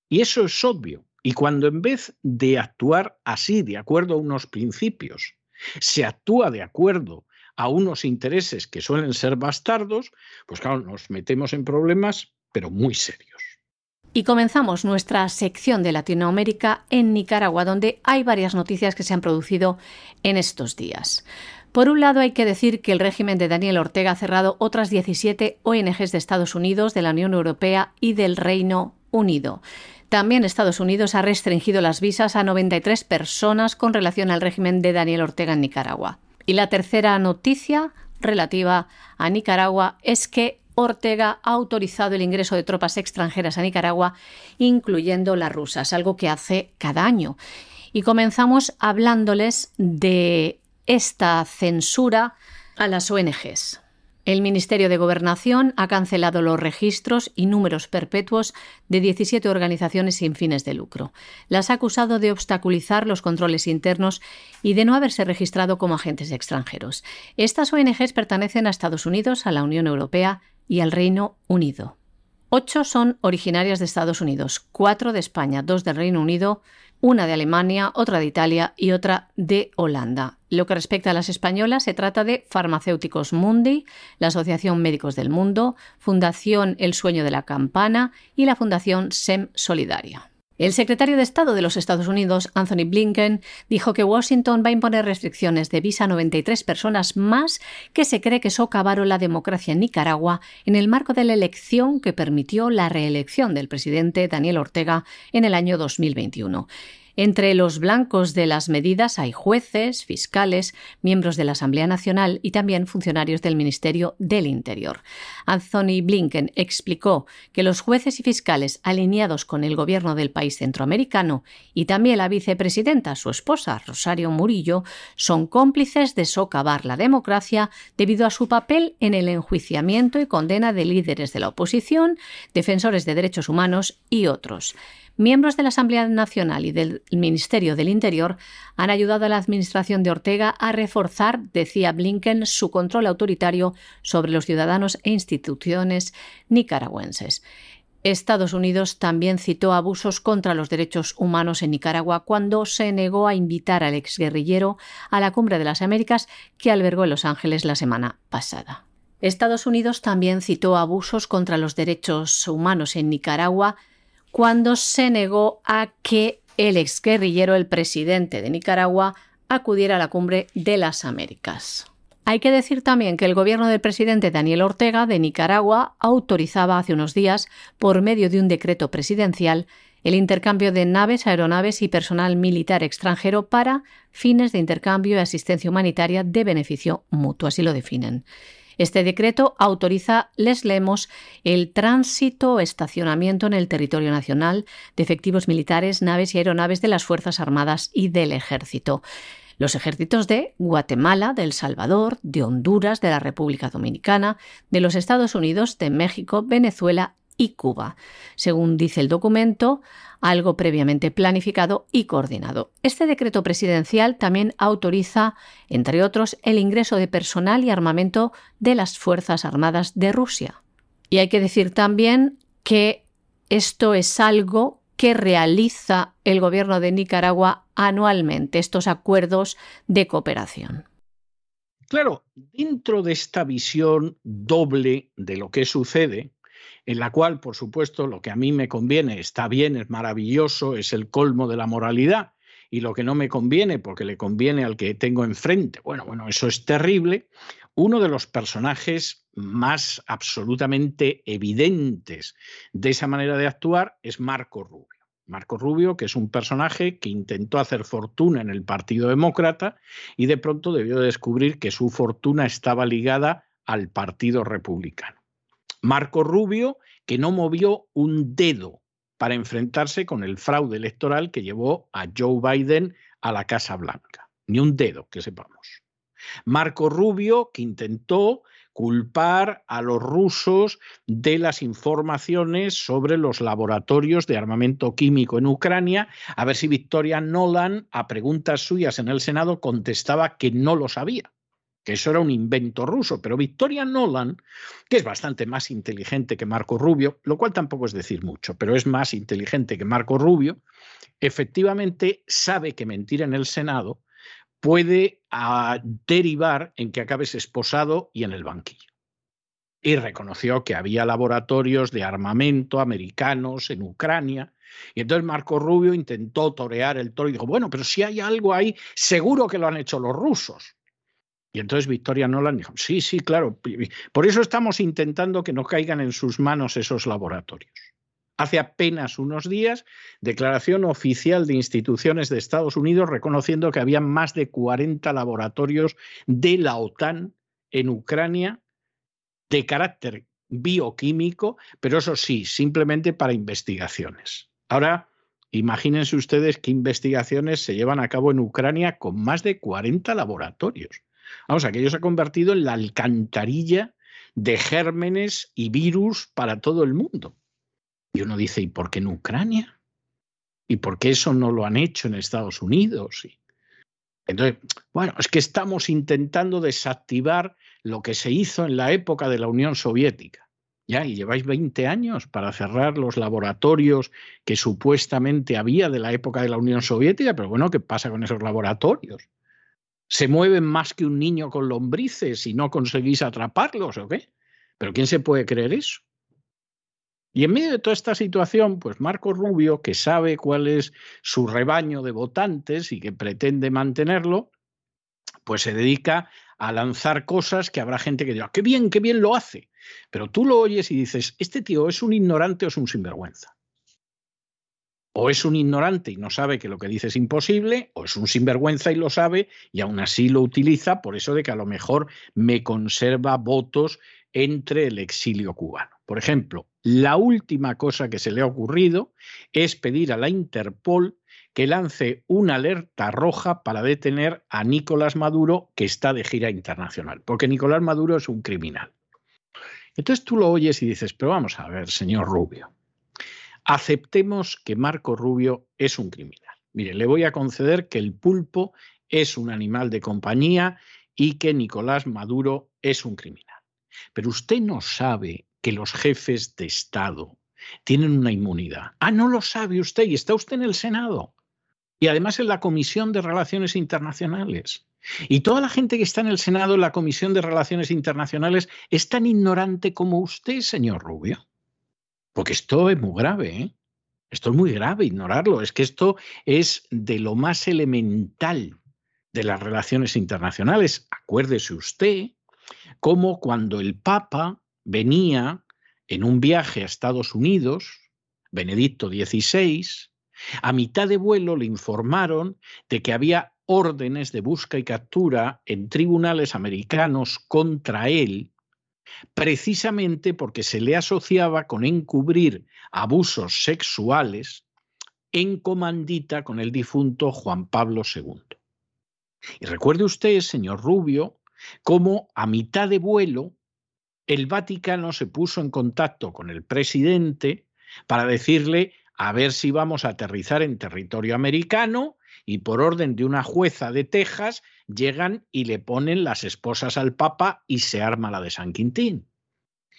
Y eso es obvio. Y cuando en vez de actuar así, de acuerdo a unos principios, se actúa de acuerdo a unos intereses que suelen ser bastardos, pues claro, nos metemos en problemas, pero muy serios. Y comenzamos nuestra sección de Latinoamérica en Nicaragua, donde hay varias noticias que se han producido en estos días. Por un lado, hay que decir que el régimen de Daniel Ortega ha cerrado otras 17 ONGs de Estados Unidos, de la Unión Europea y del Reino Unido. También Estados Unidos ha restringido las visas a 93 personas con relación al régimen de Daniel Ortega en Nicaragua. Y la tercera noticia relativa a Nicaragua es que Ortega ha autorizado el ingreso de tropas extranjeras a Nicaragua, incluyendo las rusas, algo que hace cada año. Y comenzamos hablándoles de esta censura a las ONGs. El Ministerio de Gobernación ha cancelado los registros y números perpetuos de 17 organizaciones sin fines de lucro. Las ha acusado de obstaculizar los controles internos y de no haberse registrado como agentes extranjeros. Estas ONGs pertenecen a Estados Unidos, a la Unión Europea y al Reino Unido. Ocho son originarias de Estados Unidos, cuatro de España, dos del Reino Unido, una de Alemania, otra de Italia y otra de Holanda. Lo que respecta a las españolas, se trata de Farmacéuticos Mundi, la Asociación Médicos del Mundo, Fundación El Sueño de la Campana y la Fundación SEM Solidaria. El secretario de Estado de los Estados Unidos, Anthony Blinken, dijo que Washington va a imponer restricciones de visa a 93 personas más que se cree que socavaron la democracia en Nicaragua en el marco de la elección que permitió la reelección del presidente Daniel Ortega en el año 2021. Entre los blancos de las medidas hay jueces, fiscales, miembros de la Asamblea Nacional y también funcionarios del Ministerio del Interior. Anthony Blinken explicó que los jueces y fiscales alineados con el gobierno del país centroamericano y también la vicepresidenta, su esposa, Rosario Murillo, son cómplices de socavar la democracia debido a su papel en el enjuiciamiento y condena de líderes de la oposición, defensores de derechos humanos y otros. Miembros de la Asamblea Nacional y del Ministerio del Interior han ayudado a la administración de Ortega a reforzar, decía Blinken, su control autoritario sobre los ciudadanos e instituciones nicaragüenses. Estados Unidos también citó abusos contra los derechos humanos en Nicaragua cuando se negó a invitar al exguerrillero a la Cumbre de las Américas que albergó en Los Ángeles la semana pasada. Estados Unidos también citó abusos contra los derechos humanos en Nicaragua cuando se negó a que el exguerrillero, el presidente de Nicaragua, acudiera a la cumbre de las Américas. Hay que decir también que el gobierno del presidente Daniel Ortega de Nicaragua autorizaba hace unos días, por medio de un decreto presidencial, el intercambio de naves, aeronaves y personal militar extranjero para fines de intercambio y asistencia humanitaria de beneficio mutuo, así lo definen. Este decreto autoriza, les leemos, el tránsito o estacionamiento en el territorio nacional de efectivos militares, naves y aeronaves de las Fuerzas Armadas y del Ejército. Los ejércitos de Guatemala, de El Salvador, de Honduras, de la República Dominicana, de los Estados Unidos, de México, Venezuela y Cuba, según dice el documento, algo previamente planificado y coordinado. Este decreto presidencial también autoriza, entre otros, el ingreso de personal y armamento de las Fuerzas Armadas de Rusia. Y hay que decir también que esto es algo que realiza el gobierno de Nicaragua anualmente, estos acuerdos de cooperación. Claro, dentro de esta visión doble de lo que sucede, en la cual, por supuesto, lo que a mí me conviene está bien, es maravilloso, es el colmo de la moralidad, y lo que no me conviene, porque le conviene al que tengo enfrente, bueno, bueno, eso es terrible. Uno de los personajes más absolutamente evidentes de esa manera de actuar es Marco Rubio. Marco Rubio, que es un personaje que intentó hacer fortuna en el Partido Demócrata y de pronto debió descubrir que su fortuna estaba ligada al Partido Republicano. Marco Rubio, que no movió un dedo para enfrentarse con el fraude electoral que llevó a Joe Biden a la Casa Blanca. Ni un dedo, que sepamos. Marco Rubio, que intentó culpar a los rusos de las informaciones sobre los laboratorios de armamento químico en Ucrania, a ver si Victoria Nolan, a preguntas suyas en el Senado, contestaba que no lo sabía que eso era un invento ruso, pero Victoria Nolan, que es bastante más inteligente que Marco Rubio, lo cual tampoco es decir mucho, pero es más inteligente que Marco Rubio, efectivamente sabe que mentir en el Senado puede ah, derivar en que acabes esposado y en el banquillo. Y reconoció que había laboratorios de armamento americanos en Ucrania. Y entonces Marco Rubio intentó torear el toro y dijo, bueno, pero si hay algo ahí, seguro que lo han hecho los rusos. Y entonces Victoria Nolan dijo, sí, sí, claro, por eso estamos intentando que no caigan en sus manos esos laboratorios. Hace apenas unos días, declaración oficial de instituciones de Estados Unidos reconociendo que había más de 40 laboratorios de la OTAN en Ucrania de carácter bioquímico, pero eso sí, simplemente para investigaciones. Ahora, imagínense ustedes qué investigaciones se llevan a cabo en Ucrania con más de 40 laboratorios. Vamos, aquello se ha convertido en la alcantarilla de gérmenes y virus para todo el mundo. Y uno dice, ¿y por qué en Ucrania? ¿Y por qué eso no lo han hecho en Estados Unidos? Entonces, bueno, es que estamos intentando desactivar lo que se hizo en la época de la Unión Soviética. Ya, y lleváis 20 años para cerrar los laboratorios que supuestamente había de la época de la Unión Soviética, pero bueno, ¿qué pasa con esos laboratorios? ¿Se mueven más que un niño con lombrices y no conseguís atraparlos o qué? ¿Pero quién se puede creer eso? Y en medio de toda esta situación, pues Marco Rubio, que sabe cuál es su rebaño de votantes y que pretende mantenerlo, pues se dedica a lanzar cosas que habrá gente que diga, qué bien, qué bien lo hace. Pero tú lo oyes y dices, este tío es un ignorante o es un sinvergüenza. O es un ignorante y no sabe que lo que dice es imposible, o es un sinvergüenza y lo sabe y aún así lo utiliza por eso de que a lo mejor me conserva votos entre el exilio cubano. Por ejemplo, la última cosa que se le ha ocurrido es pedir a la Interpol que lance una alerta roja para detener a Nicolás Maduro, que está de gira internacional, porque Nicolás Maduro es un criminal. Entonces tú lo oyes y dices, pero vamos a ver, señor Rubio, aceptemos que Marco Rubio es un criminal. Mire, le voy a conceder que el pulpo es un animal de compañía y que Nicolás Maduro es un criminal. Pero usted no sabe que los jefes de Estado tienen una inmunidad. Ah, no lo sabe usted y está usted en el Senado y además en la Comisión de Relaciones Internacionales. Y toda la gente que está en el Senado, en la Comisión de Relaciones Internacionales, es tan ignorante como usted, señor Rubio. Porque esto es muy grave, ¿eh? Esto es muy grave, ignorarlo. Es que esto es de lo más elemental de las relaciones internacionales. Acuérdese usted cómo cuando el Papa venía en un viaje a Estados Unidos, Benedicto XVI, a mitad de vuelo le informaron de que había órdenes de busca y captura en tribunales americanos contra él, precisamente porque se le asociaba con encubrir abusos sexuales en comandita con el difunto Juan Pablo II. Y recuerde usted, señor Rubio, cómo a mitad de vuelo el Vaticano se puso en contacto con el presidente para decirle a ver si vamos a aterrizar en territorio americano y por orden de una jueza de Texas llegan y le ponen las esposas al Papa y se arma la de San Quintín.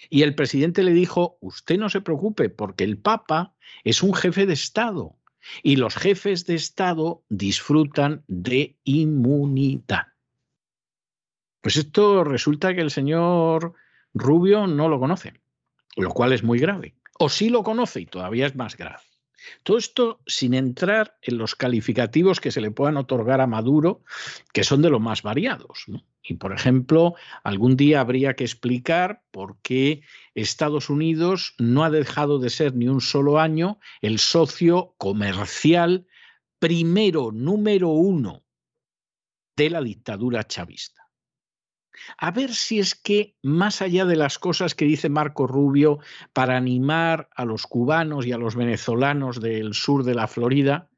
Y el presidente le dijo, usted no se preocupe porque el Papa es un jefe de Estado y los jefes de Estado disfrutan de inmunidad. Pues esto resulta que el señor Rubio no lo conoce, lo cual es muy grave. O sí lo conoce y todavía es más grave. Todo esto sin entrar en los calificativos que se le puedan otorgar a Maduro, que son de los más variados. Y, por ejemplo, algún día habría que explicar por qué Estados Unidos no ha dejado de ser ni un solo año el socio comercial primero, número uno de la dictadura chavista a ver si es que, más allá de las cosas que dice Marco Rubio para animar a los cubanos y a los venezolanos del sur de la Florida,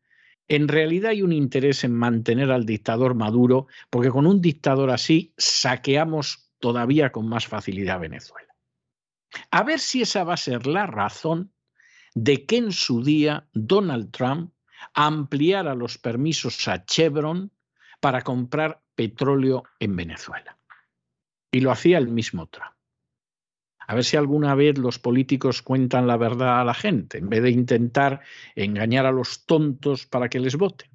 en realidad hay un interés en mantener al dictador Maduro, porque con un dictador así saqueamos todavía con más facilidad Venezuela. A ver si esa va a ser la razón de que en su día Donald Trump ampliara los permisos a Chevron para comprar petróleo en Venezuela. Y lo hacía el mismo Trump. A ver si alguna vez los políticos cuentan la verdad a la gente, en vez de intentar engañar a los tontos para que les voten.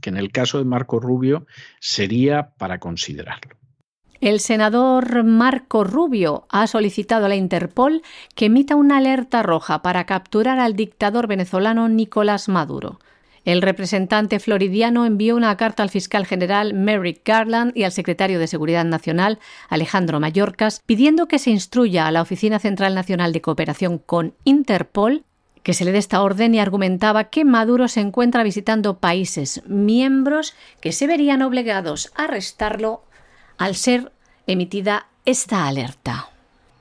Que en el caso de Marco Rubio sería para considerarlo. El senador Marco Rubio ha solicitado a la Interpol que emita una alerta roja para capturar al dictador venezolano Nicolás Maduro. El representante floridiano envió una carta al fiscal general Merrick Garland y al secretario de Seguridad Nacional, Alejandro Mayorkas, pidiendo que se instruya a la Oficina Central Nacional de Cooperación con Interpol que se le dé esta orden y argumentaba que Maduro se encuentra visitando países miembros que se verían obligados a arrestarlo al ser emitida esta alerta.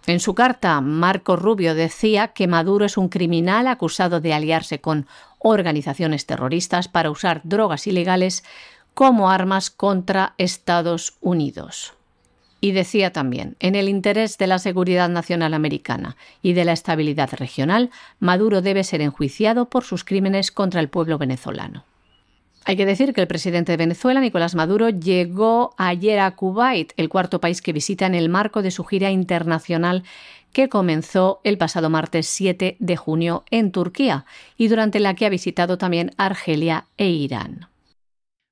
En su carta, Marco Rubio decía que Maduro es un criminal acusado de aliarse con organizaciones terroristas para usar drogas ilegales como armas contra Estados Unidos. Y decía también, en el interés de la seguridad nacional americana y de la estabilidad regional, Maduro debe ser enjuiciado por sus crímenes contra el pueblo venezolano. Hay que decir que el presidente de Venezuela, Nicolás Maduro, llegó ayer a Kuwait, el cuarto país que visita en el marco de su gira internacional que comenzó el pasado martes 7 de junio en Turquía y durante la que ha visitado también Argelia e Irán.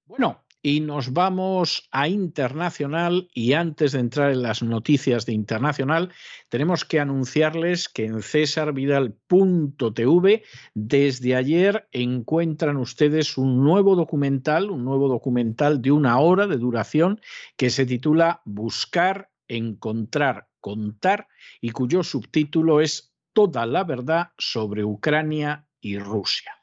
Bueno, y nos vamos a internacional y antes de entrar en las noticias de internacional, tenemos que anunciarles que en cesarvidal.tv desde ayer encuentran ustedes un nuevo documental, un nuevo documental de una hora de duración que se titula Buscar, Encontrar, Contar y cuyo subtítulo es Toda la verdad sobre Ucrania y Rusia.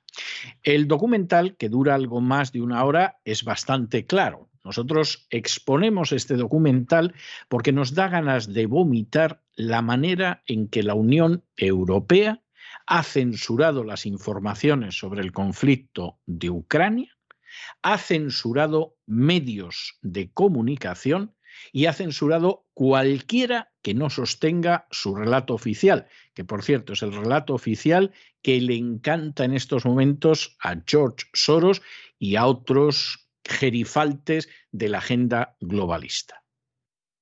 El documental, que dura algo más de una hora, es bastante claro. Nosotros exponemos este documental porque nos da ganas de vomitar la manera en que la Unión Europea ha censurado las informaciones sobre el conflicto de Ucrania, ha censurado medios de comunicación y ha censurado cualquiera que no sostenga su relato oficial, que por cierto es el relato oficial que le encanta en estos momentos a George Soros y a otros gerifaltes de la agenda globalista.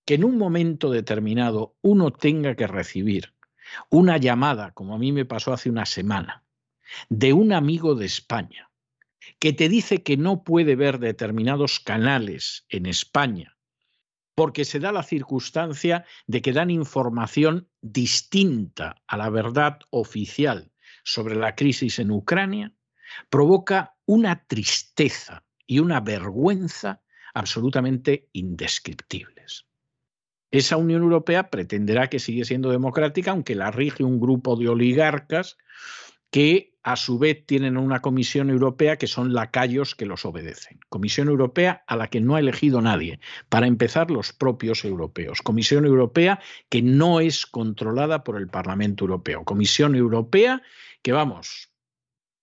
Que en un momento determinado uno tenga que recibir una llamada, como a mí me pasó hace una semana, de un amigo de España, que te dice que no puede ver determinados canales en España porque se da la circunstancia de que dan información distinta a la verdad oficial sobre la crisis en Ucrania, provoca una tristeza y una vergüenza absolutamente indescriptibles. Esa Unión Europea pretenderá que sigue siendo democrática, aunque la rige un grupo de oligarcas que a su vez tienen una Comisión Europea que son lacayos que los obedecen. Comisión Europea a la que no ha elegido nadie, para empezar los propios europeos. Comisión Europea que no es controlada por el Parlamento Europeo. Comisión Europea que, vamos,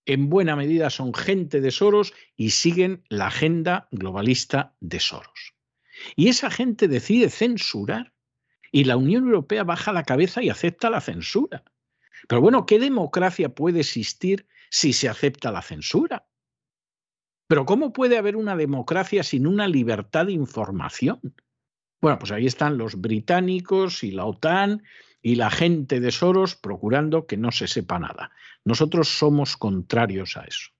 en buena medida son gente de Soros y siguen la agenda globalista de Soros. Y esa gente decide censurar y la Unión Europea baja la cabeza y acepta la censura. Pero bueno, ¿qué democracia puede existir si se acepta la censura? Pero ¿cómo puede haber una democracia sin una libertad de información? Bueno, pues ahí están los británicos y la OTAN y la gente de Soros procurando que no se sepa nada. Nosotros somos contrarios a eso.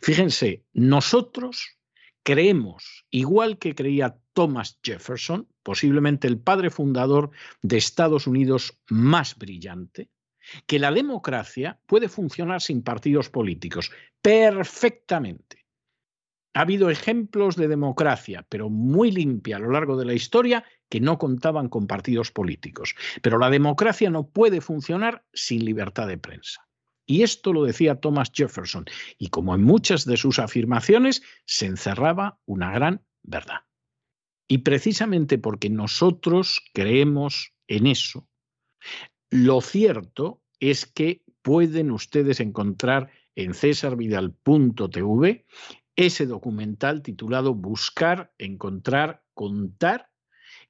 Fíjense, nosotros creemos, igual que creía Thomas Jefferson, posiblemente el padre fundador de Estados Unidos más brillante, que la democracia puede funcionar sin partidos políticos perfectamente. Ha habido ejemplos de democracia, pero muy limpia a lo largo de la historia, que no contaban con partidos políticos. Pero la democracia no puede funcionar sin libertad de prensa. Y esto lo decía Thomas Jefferson, y como en muchas de sus afirmaciones, se encerraba una gran verdad. Y precisamente porque nosotros creemos en eso, lo cierto es que pueden ustedes encontrar en cesarvidal.tv ese documental titulado Buscar, Encontrar, Contar,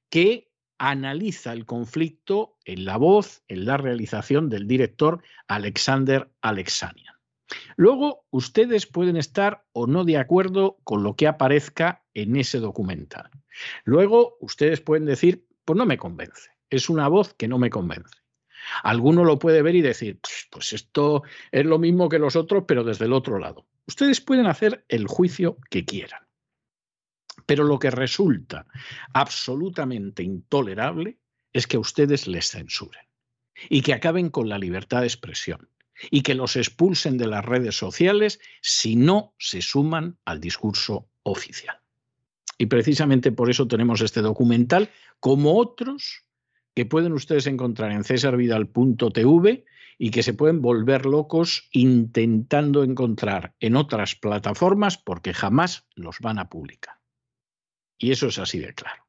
que analiza el conflicto en la voz, en la realización del director Alexander Alexanian. Luego, ustedes pueden estar o no de acuerdo con lo que aparezca en ese documental. Luego, ustedes pueden decir, pues no me convence, es una voz que no me convence. Alguno lo puede ver y decir, pues esto es lo mismo que los otros, pero desde el otro lado. Ustedes pueden hacer el juicio que quieran. Pero lo que resulta absolutamente intolerable es que ustedes les censuren y que acaben con la libertad de expresión y que los expulsen de las redes sociales si no se suman al discurso oficial. Y precisamente por eso tenemos este documental, como otros que pueden ustedes encontrar en cesarvidal.tv y que se pueden volver locos intentando encontrar en otras plataformas porque jamás los van a publicar. Y eso es así de claro.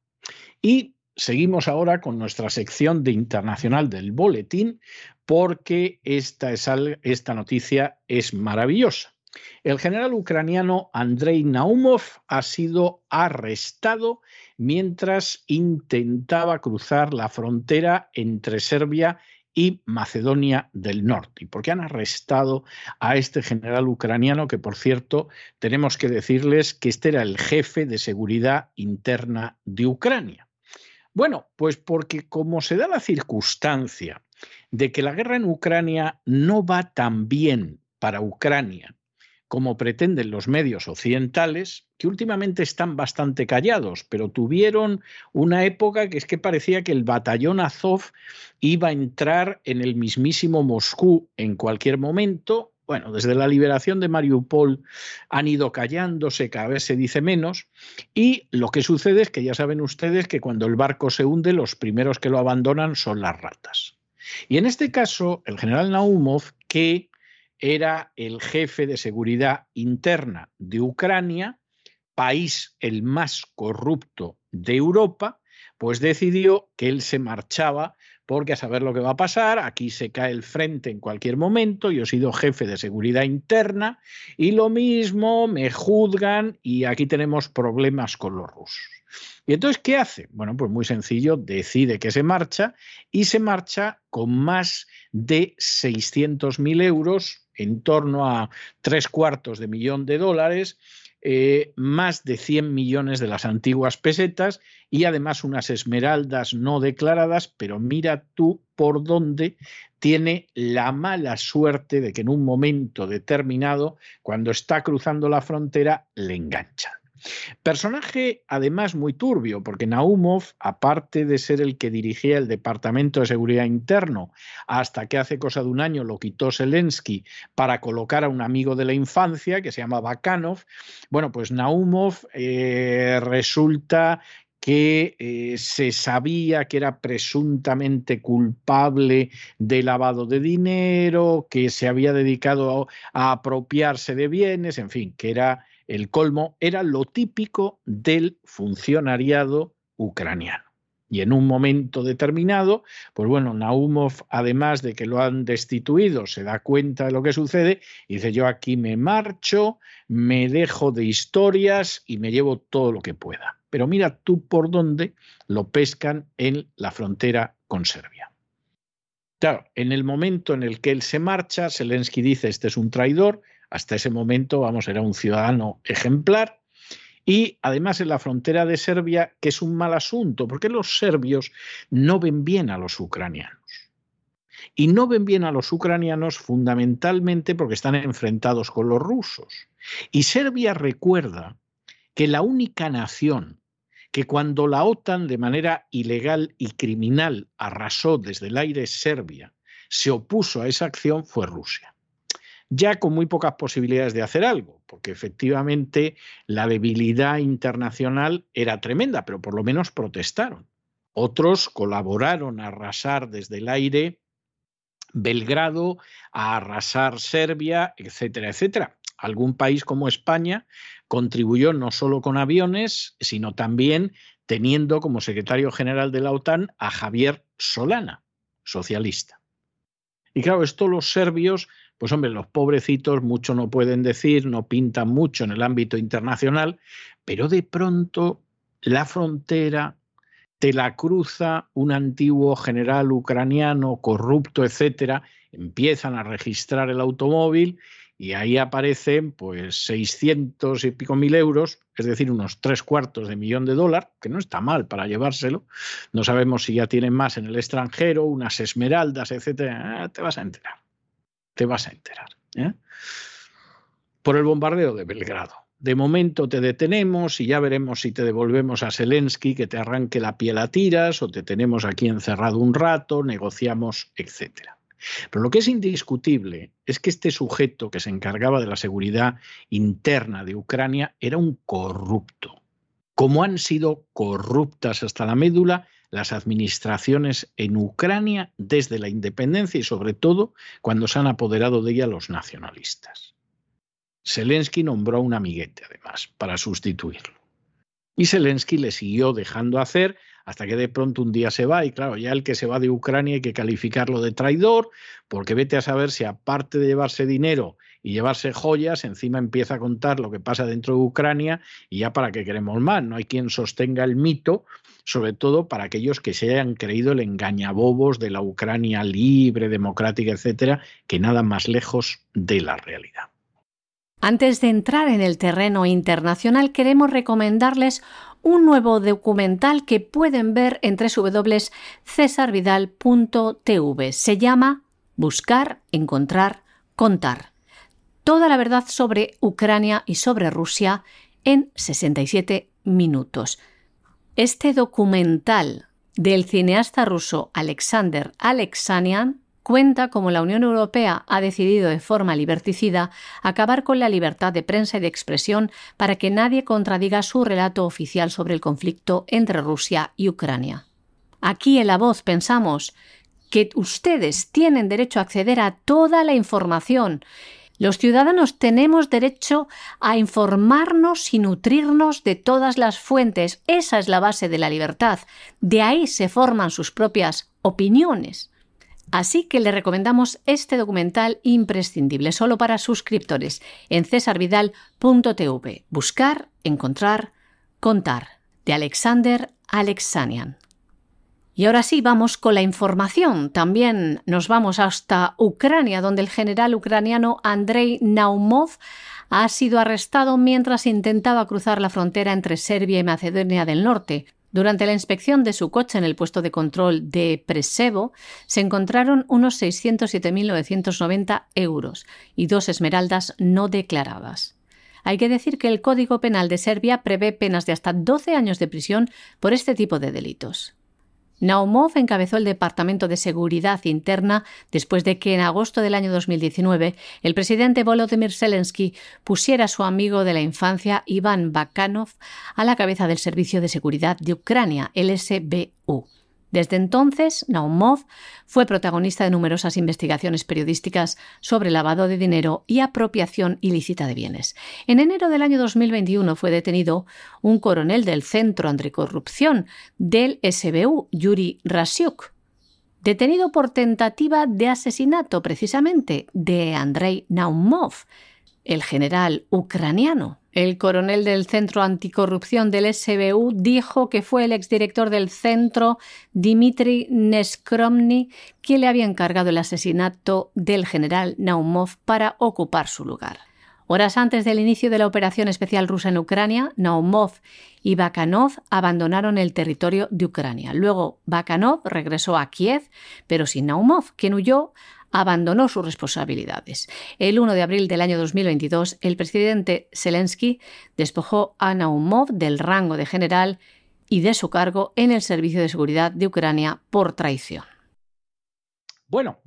Y seguimos ahora con nuestra sección de internacional del boletín porque esta, es, esta noticia es maravillosa. El general ucraniano Andrei Naumov ha sido arrestado mientras intentaba cruzar la frontera entre Serbia y Macedonia del Norte. ¿Y por qué han arrestado a este general ucraniano que, por cierto, tenemos que decirles que este era el jefe de seguridad interna de Ucrania? Bueno, pues porque como se da la circunstancia de que la guerra en Ucrania no va tan bien para Ucrania como pretenden los medios occidentales, que últimamente están bastante callados, pero tuvieron una época que es que parecía que el batallón Azov iba a entrar en el mismísimo Moscú en cualquier momento. Bueno, desde la liberación de Mariupol han ido callándose, cada vez se dice menos, y lo que sucede es que ya saben ustedes que cuando el barco se hunde, los primeros que lo abandonan son las ratas. Y en este caso, el general Naumov, que era el jefe de seguridad interna de Ucrania, país el más corrupto de Europa, pues decidió que él se marchaba porque a saber lo que va a pasar, aquí se cae el frente en cualquier momento, yo he sido jefe de seguridad interna y lo mismo me juzgan y aquí tenemos problemas con los rusos. ¿Y entonces qué hace? Bueno, pues muy sencillo, decide que se marcha y se marcha con más de 600.000 euros, en torno a tres cuartos de millón de dólares, eh, más de 100 millones de las antiguas pesetas y además unas esmeraldas no declaradas, pero mira tú por dónde tiene la mala suerte de que en un momento determinado, cuando está cruzando la frontera, le enganchan. Personaje además muy turbio, porque Naumov, aparte de ser el que dirigía el Departamento de Seguridad Interno, hasta que hace cosa de un año lo quitó Zelensky para colocar a un amigo de la infancia que se llama Bakanov, bueno, pues Naumov eh, resulta que eh, se sabía que era presuntamente culpable de lavado de dinero, que se había dedicado a apropiarse de bienes, en fin, que era el colmo era lo típico del funcionariado ucraniano. Y en un momento determinado, pues bueno, Naumov, además de que lo han destituido, se da cuenta de lo que sucede y dice, yo aquí me marcho, me dejo de historias y me llevo todo lo que pueda. Pero mira tú por dónde lo pescan en la frontera con Serbia. Claro, en el momento en el que él se marcha, Zelensky dice, este es un traidor, hasta ese momento, vamos, era un ciudadano ejemplar. Y además en la frontera de Serbia, que es un mal asunto, porque los serbios no ven bien a los ucranianos. Y no ven bien a los ucranianos fundamentalmente porque están enfrentados con los rusos. Y Serbia recuerda que la única nación que cuando la OTAN de manera ilegal y criminal arrasó desde el aire Serbia, se opuso a esa acción fue Rusia ya con muy pocas posibilidades de hacer algo, porque efectivamente la debilidad internacional era tremenda, pero por lo menos protestaron. Otros colaboraron a arrasar desde el aire Belgrado, a arrasar Serbia, etcétera, etcétera. Algún país como España contribuyó no solo con aviones, sino también teniendo como secretario general de la OTAN a Javier Solana, socialista. Y claro, esto los serbios pues hombre, los pobrecitos mucho no pueden decir, no pintan mucho en el ámbito internacional, pero de pronto la frontera te la cruza un antiguo general ucraniano corrupto, etcétera, empiezan a registrar el automóvil y ahí aparecen pues 600 y pico mil euros, es decir, unos tres cuartos de millón de dólares, que no está mal para llevárselo. No sabemos si ya tienen más en el extranjero, unas esmeraldas, etcétera. Ah, te vas a enterar te vas a enterar. ¿eh? Por el bombardeo de Belgrado. De momento te detenemos y ya veremos si te devolvemos a Zelensky, que te arranque la piel a tiras, o te tenemos aquí encerrado un rato, negociamos, etc. Pero lo que es indiscutible es que este sujeto que se encargaba de la seguridad interna de Ucrania era un corrupto, como han sido corruptas hasta la médula las administraciones en Ucrania desde la independencia y sobre todo cuando se han apoderado de ella los nacionalistas. Zelensky nombró a un amiguete, además, para sustituirlo. Y Zelensky le siguió dejando hacer hasta que de pronto un día se va y claro, ya el que se va de Ucrania hay que calificarlo de traidor, porque vete a saber si aparte de llevarse dinero y llevarse joyas, encima empieza a contar lo que pasa dentro de Ucrania y ya para qué queremos más, no hay quien sostenga el mito, sobre todo para aquellos que se hayan creído el engañabobos de la Ucrania libre, democrática, etcétera, que nada más lejos de la realidad. Antes de entrar en el terreno internacional, queremos recomendarles un nuevo documental que pueden ver en www.cesarvidal.tv. Se llama Buscar, Encontrar, Contar. Toda la verdad sobre Ucrania y sobre Rusia en 67 minutos. Este documental del cineasta ruso Alexander Alexanian cuenta cómo la Unión Europea ha decidido de forma liberticida acabar con la libertad de prensa y de expresión para que nadie contradiga su relato oficial sobre el conflicto entre Rusia y Ucrania. Aquí en La Voz pensamos que ustedes tienen derecho a acceder a toda la información. Los ciudadanos tenemos derecho a informarnos y nutrirnos de todas las fuentes. Esa es la base de la libertad. De ahí se forman sus propias opiniones. Así que le recomendamos este documental imprescindible solo para suscriptores en cesarvidal.tv. Buscar, encontrar, contar. De Alexander Alexanian. Y ahora sí, vamos con la información. También nos vamos hasta Ucrania, donde el general ucraniano Andrei Naumov ha sido arrestado mientras intentaba cruzar la frontera entre Serbia y Macedonia del Norte. Durante la inspección de su coche en el puesto de control de Presevo, se encontraron unos 607.990 euros y dos esmeraldas no declaradas. Hay que decir que el Código Penal de Serbia prevé penas de hasta 12 años de prisión por este tipo de delitos. Naumov encabezó el Departamento de Seguridad Interna después de que en agosto del año 2019 el presidente Volodymyr Zelensky pusiera a su amigo de la infancia Iván Bakanov a la cabeza del Servicio de Seguridad de Ucrania, el SBU. Desde entonces, Naumov fue protagonista de numerosas investigaciones periodísticas sobre lavado de dinero y apropiación ilícita de bienes. En enero del año 2021 fue detenido un coronel del Centro Anticorrupción del SBU, Yuri Rasiuk, detenido por tentativa de asesinato precisamente de Andrei Naumov, el general ucraniano. El coronel del Centro Anticorrupción del SBU dijo que fue el exdirector del centro, Dmitry Neskromny, quien le había encargado el asesinato del general Naumov para ocupar su lugar. Horas antes del inicio de la operación especial rusa en Ucrania, Naumov y Bakanov abandonaron el territorio de Ucrania. Luego Bakanov regresó a Kiev, pero sin Naumov, quien huyó abandonó sus responsabilidades. El 1 de abril del año 2022, el presidente Zelensky despojó a Naumov del rango de general y de su cargo en el Servicio de Seguridad de Ucrania por traición. Bueno,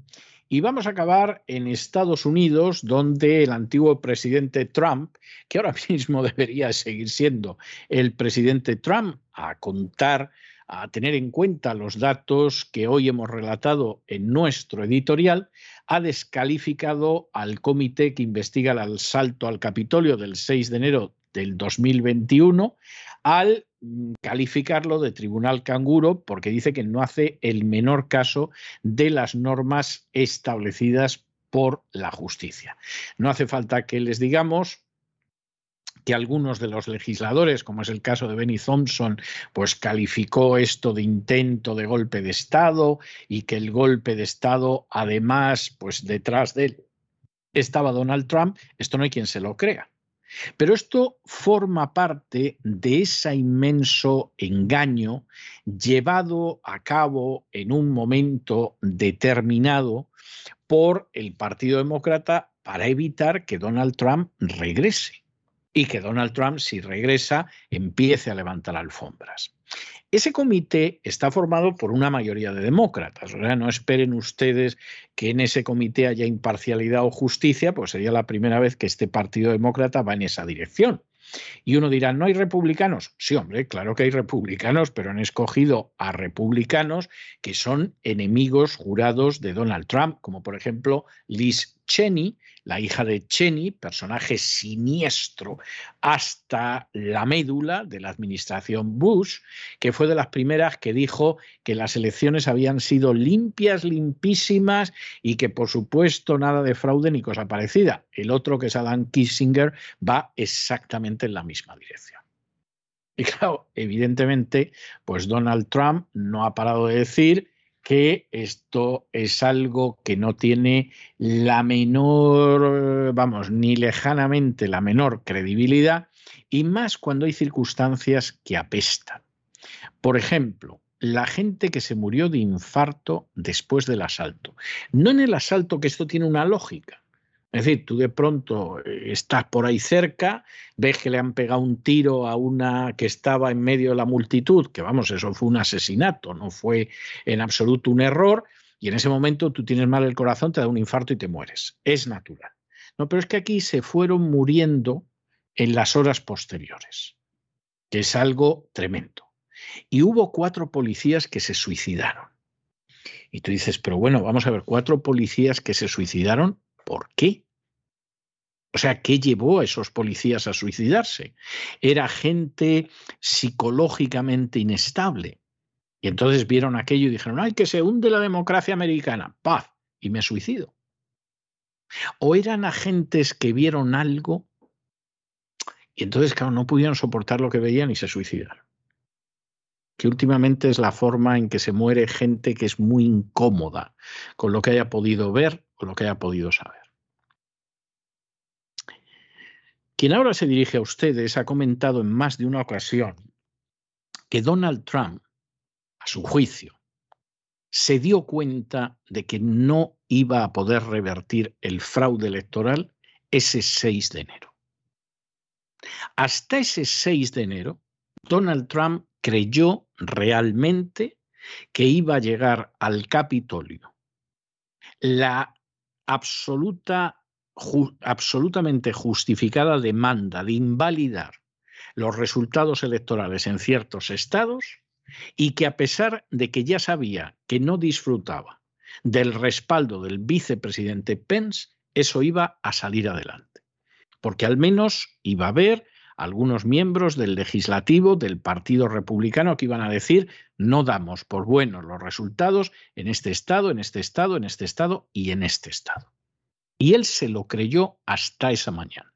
y vamos a acabar en Estados Unidos, donde el antiguo presidente Trump, que ahora mismo debería seguir siendo el presidente Trump, a contar a tener en cuenta los datos que hoy hemos relatado en nuestro editorial, ha descalificado al comité que investiga el asalto al Capitolio del 6 de enero del 2021 al mm, calificarlo de tribunal canguro porque dice que no hace el menor caso de las normas establecidas por la justicia. No hace falta que les digamos que algunos de los legisladores, como es el caso de Benny Thompson, pues calificó esto de intento de golpe de Estado y que el golpe de Estado, además, pues detrás de él estaba Donald Trump, esto no hay quien se lo crea. Pero esto forma parte de ese inmenso engaño llevado a cabo en un momento determinado por el Partido Demócrata para evitar que Donald Trump regrese y que Donald Trump, si regresa, empiece a levantar alfombras. Ese comité está formado por una mayoría de demócratas, o sea, no esperen ustedes que en ese comité haya imparcialidad o justicia, pues sería la primera vez que este Partido Demócrata va en esa dirección. Y uno dirá, ¿no hay republicanos? Sí, hombre, claro que hay republicanos, pero han escogido a republicanos que son enemigos jurados de Donald Trump, como por ejemplo Liz Cheney, la hija de Cheney, personaje siniestro hasta la médula de la administración Bush, que fue de las primeras que dijo que las elecciones habían sido limpias, limpísimas y que por supuesto nada de fraude ni cosa parecida. El otro, que es Adam Kissinger, va exactamente en la misma dirección. Y claro, evidentemente, pues Donald Trump no ha parado de decir que esto es algo que no tiene la menor, vamos, ni lejanamente la menor credibilidad, y más cuando hay circunstancias que apestan. Por ejemplo, la gente que se murió de infarto después del asalto. No en el asalto que esto tiene una lógica, es decir, tú de pronto eh, estás por ahí cerca, ves que le han pegado un tiro a una que estaba en medio de la multitud, que vamos, eso fue un asesinato, no fue en absoluto un error, y en ese momento tú tienes mal el corazón, te da un infarto y te mueres. Es natural. No, pero es que aquí se fueron muriendo en las horas posteriores, que es algo tremendo. Y hubo cuatro policías que se suicidaron. Y tú dices, pero bueno, vamos a ver, cuatro policías que se suicidaron ¿Por qué? O sea, ¿qué llevó a esos policías a suicidarse? Era gente psicológicamente inestable. Y entonces vieron aquello y dijeron, ay, que se hunde la democracia americana, paz, y me suicido. O eran agentes que vieron algo y entonces, claro, no pudieron soportar lo que veían y se suicidaron. Que últimamente es la forma en que se muere gente que es muy incómoda con lo que haya podido ver o lo que haya podido saber. Quien ahora se dirige a ustedes ha comentado en más de una ocasión que Donald Trump, a su juicio, se dio cuenta de que no iba a poder revertir el fraude electoral ese 6 de enero. Hasta ese 6 de enero, Donald Trump creyó realmente que iba a llegar al Capitolio la absoluta, absolutamente justificada demanda de invalidar los resultados electorales en ciertos estados y que a pesar de que ya sabía que no disfrutaba del respaldo del vicepresidente Pence, eso iba a salir adelante. Porque al menos iba a haber algunos miembros del legislativo del Partido Republicano que iban a decir no damos por buenos los resultados en este estado, en este estado, en este estado y en este estado. Y él se lo creyó hasta esa mañana.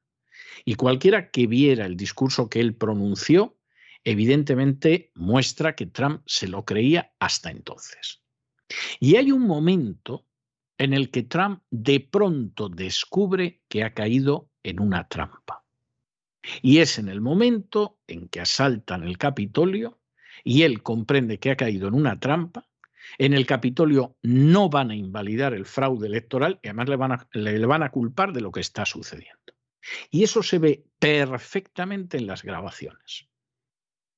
Y cualquiera que viera el discurso que él pronunció, evidentemente muestra que Trump se lo creía hasta entonces. Y hay un momento en el que Trump de pronto descubre que ha caído en una trampa. Y es en el momento en que asaltan el Capitolio y él comprende que ha caído en una trampa. En el Capitolio no van a invalidar el fraude electoral y además le van a, culpar de lo que está sucediendo. Y eso se ve perfectamente en las grabaciones.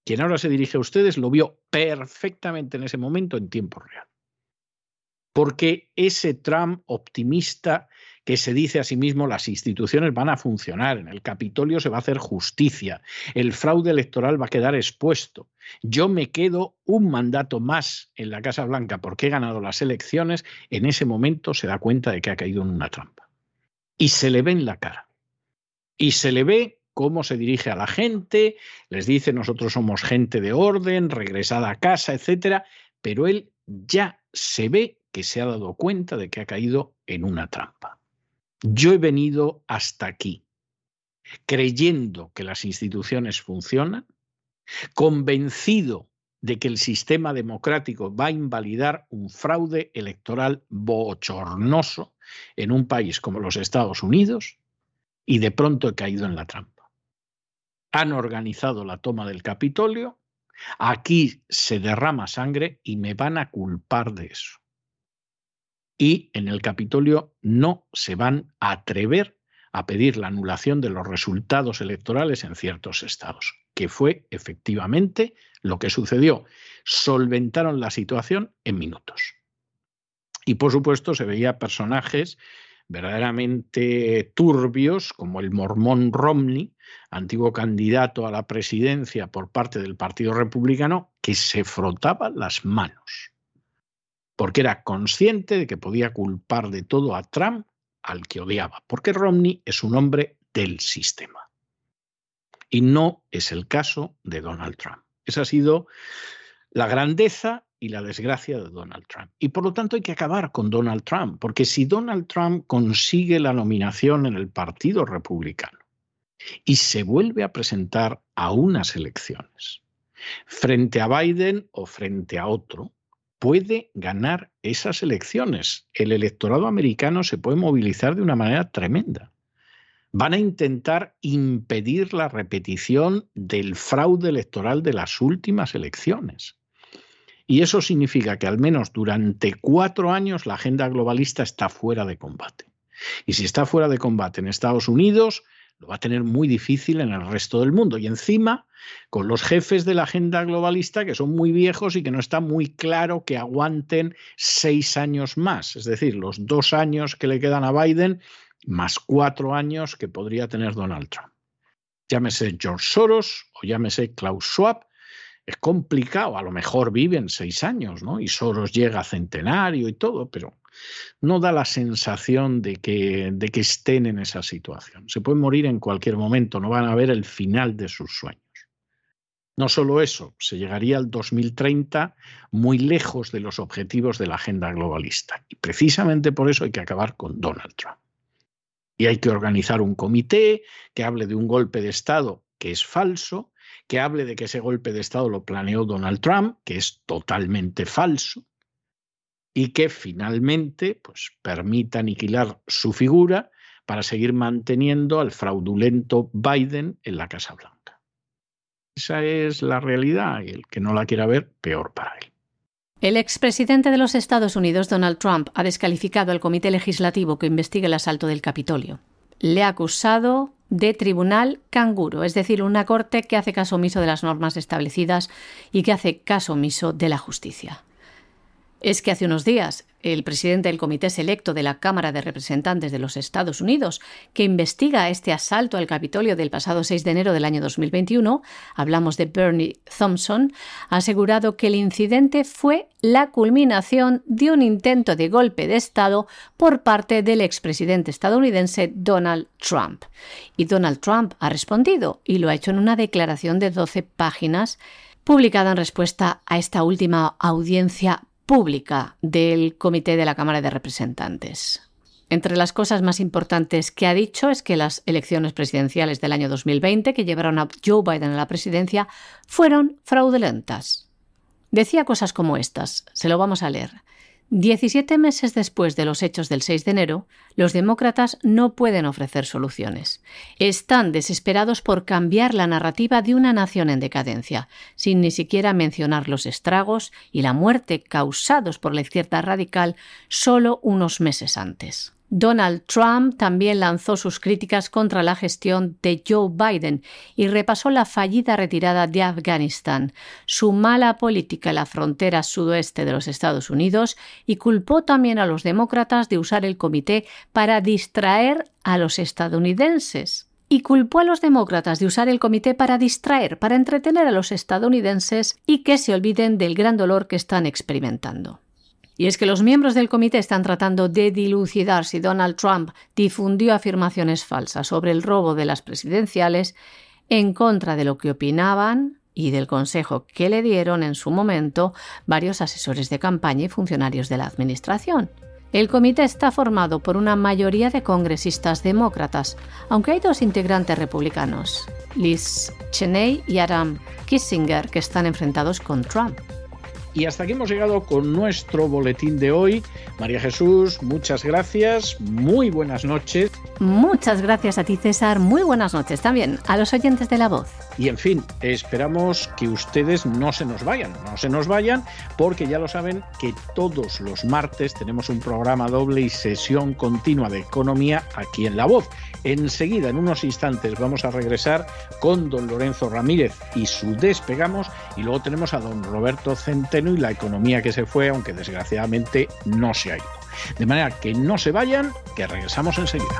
Quien ahora se dirige a ustedes lo vio perfectamente en ese momento en tiempo real. Porque ese Trump optimista que se dice a sí mismo las instituciones van a funcionar, en el Capitolio se va a hacer justicia, el fraude electoral va a quedar expuesto. Yo me quedo un mandato más en la Casa Blanca porque he ganado las elecciones, en ese momento se da cuenta de que ha caído en una trampa. Y se le ve en la cara. Y se le ve cómo se dirige a la gente, les dice nosotros somos gente de orden, regresada a casa, etcétera, pero él ya se ve que se ha dado cuenta de que ha caído en una trampa. Yo he venido hasta aquí creyendo que las instituciones funcionan, convencido de que el sistema democrático va a invalidar un fraude electoral bochornoso en un país como los Estados Unidos, y de pronto he caído en la trampa. Han organizado la toma del Capitolio, aquí se derrama sangre y me van a culpar de eso y en el Capitolio no se van a atrever a pedir la anulación de los resultados electorales en ciertos estados, que fue efectivamente lo que sucedió. Solventaron la situación en minutos. Y por supuesto se veía personajes verdaderamente turbios, como el mormón Romney, antiguo candidato a la presidencia por parte del Partido Republicano, que se frotaba las manos porque era consciente de que podía culpar de todo a Trump al que odiaba, porque Romney es un hombre del sistema. Y no es el caso de Donald Trump. Esa ha sido la grandeza y la desgracia de Donald Trump. Y por lo tanto hay que acabar con Donald Trump, porque si Donald Trump consigue la nominación en el Partido Republicano y se vuelve a presentar a unas elecciones frente a Biden o frente a otro, puede ganar esas elecciones. El electorado americano se puede movilizar de una manera tremenda. Van a intentar impedir la repetición del fraude electoral de las últimas elecciones. Y eso significa que al menos durante cuatro años la agenda globalista está fuera de combate. Y si está fuera de combate en Estados Unidos, lo va a tener muy difícil en el resto del mundo. Y encima, con los jefes de la agenda globalista que son muy viejos y que no está muy claro que aguanten seis años más, es decir, los dos años que le quedan a Biden más cuatro años que podría tener Donald Trump. Llámese George Soros o llámese Klaus Schwab, es complicado, a lo mejor viven seis años, ¿no? Y Soros llega a centenario y todo, pero no da la sensación de que, de que estén en esa situación. Se pueden morir en cualquier momento, no van a ver el final de sus sueños. No solo eso, se llegaría al 2030 muy lejos de los objetivos de la agenda globalista. Y precisamente por eso hay que acabar con Donald Trump. Y hay que organizar un comité que hable de un golpe de Estado que es falso, que hable de que ese golpe de Estado lo planeó Donald Trump, que es totalmente falso, y que finalmente pues, permita aniquilar su figura para seguir manteniendo al fraudulento Biden en la Casa Blanca. Esa es la realidad y el que no la quiera ver, peor para él. El expresidente de los Estados Unidos, Donald Trump, ha descalificado al comité legislativo que investiga el asalto del Capitolio. Le ha acusado de tribunal canguro, es decir, una corte que hace caso omiso de las normas establecidas y que hace caso omiso de la justicia es que hace unos días el presidente del Comité Selecto de la Cámara de Representantes de los Estados Unidos, que investiga este asalto al Capitolio del pasado 6 de enero del año 2021, hablamos de Bernie Thompson, ha asegurado que el incidente fue la culminación de un intento de golpe de Estado por parte del expresidente estadounidense Donald Trump. Y Donald Trump ha respondido y lo ha hecho en una declaración de 12 páginas publicada en respuesta a esta última audiencia pública del Comité de la Cámara de Representantes. Entre las cosas más importantes que ha dicho es que las elecciones presidenciales del año 2020 que llevaron a Joe Biden a la presidencia fueron fraudulentas. Decía cosas como estas, se lo vamos a leer. 17 meses después de los hechos del 6 de enero, los demócratas no pueden ofrecer soluciones. Están desesperados por cambiar la narrativa de una nación en decadencia, sin ni siquiera mencionar los estragos y la muerte causados por la izquierda radical solo unos meses antes. Donald Trump también lanzó sus críticas contra la gestión de Joe Biden y repasó la fallida retirada de Afganistán, su mala política en la frontera sudoeste de los Estados Unidos y culpó también a los demócratas de usar el comité para distraer a los estadounidenses y culpó a los demócratas de usar el comité para distraer, para entretener a los estadounidenses y que se olviden del gran dolor que están experimentando. Y es que los miembros del comité están tratando de dilucidar si Donald Trump difundió afirmaciones falsas sobre el robo de las presidenciales en contra de lo que opinaban y del consejo que le dieron en su momento varios asesores de campaña y funcionarios de la Administración. El comité está formado por una mayoría de congresistas demócratas, aunque hay dos integrantes republicanos, Liz Cheney y Adam Kissinger, que están enfrentados con Trump. Y hasta aquí hemos llegado con nuestro boletín de hoy. María Jesús, muchas gracias, muy buenas noches. Muchas gracias a ti, César, muy buenas noches también a los oyentes de la voz. Y en fin, esperamos que ustedes no se nos vayan, no se nos vayan, porque ya lo saben que todos los martes tenemos un programa doble y sesión continua de economía aquí en La Voz. Enseguida, en unos instantes, vamos a regresar con don Lorenzo Ramírez y su despegamos, y luego tenemos a don Roberto Centeno y la economía que se fue, aunque desgraciadamente no se ha ido. De manera que no se vayan, que regresamos enseguida.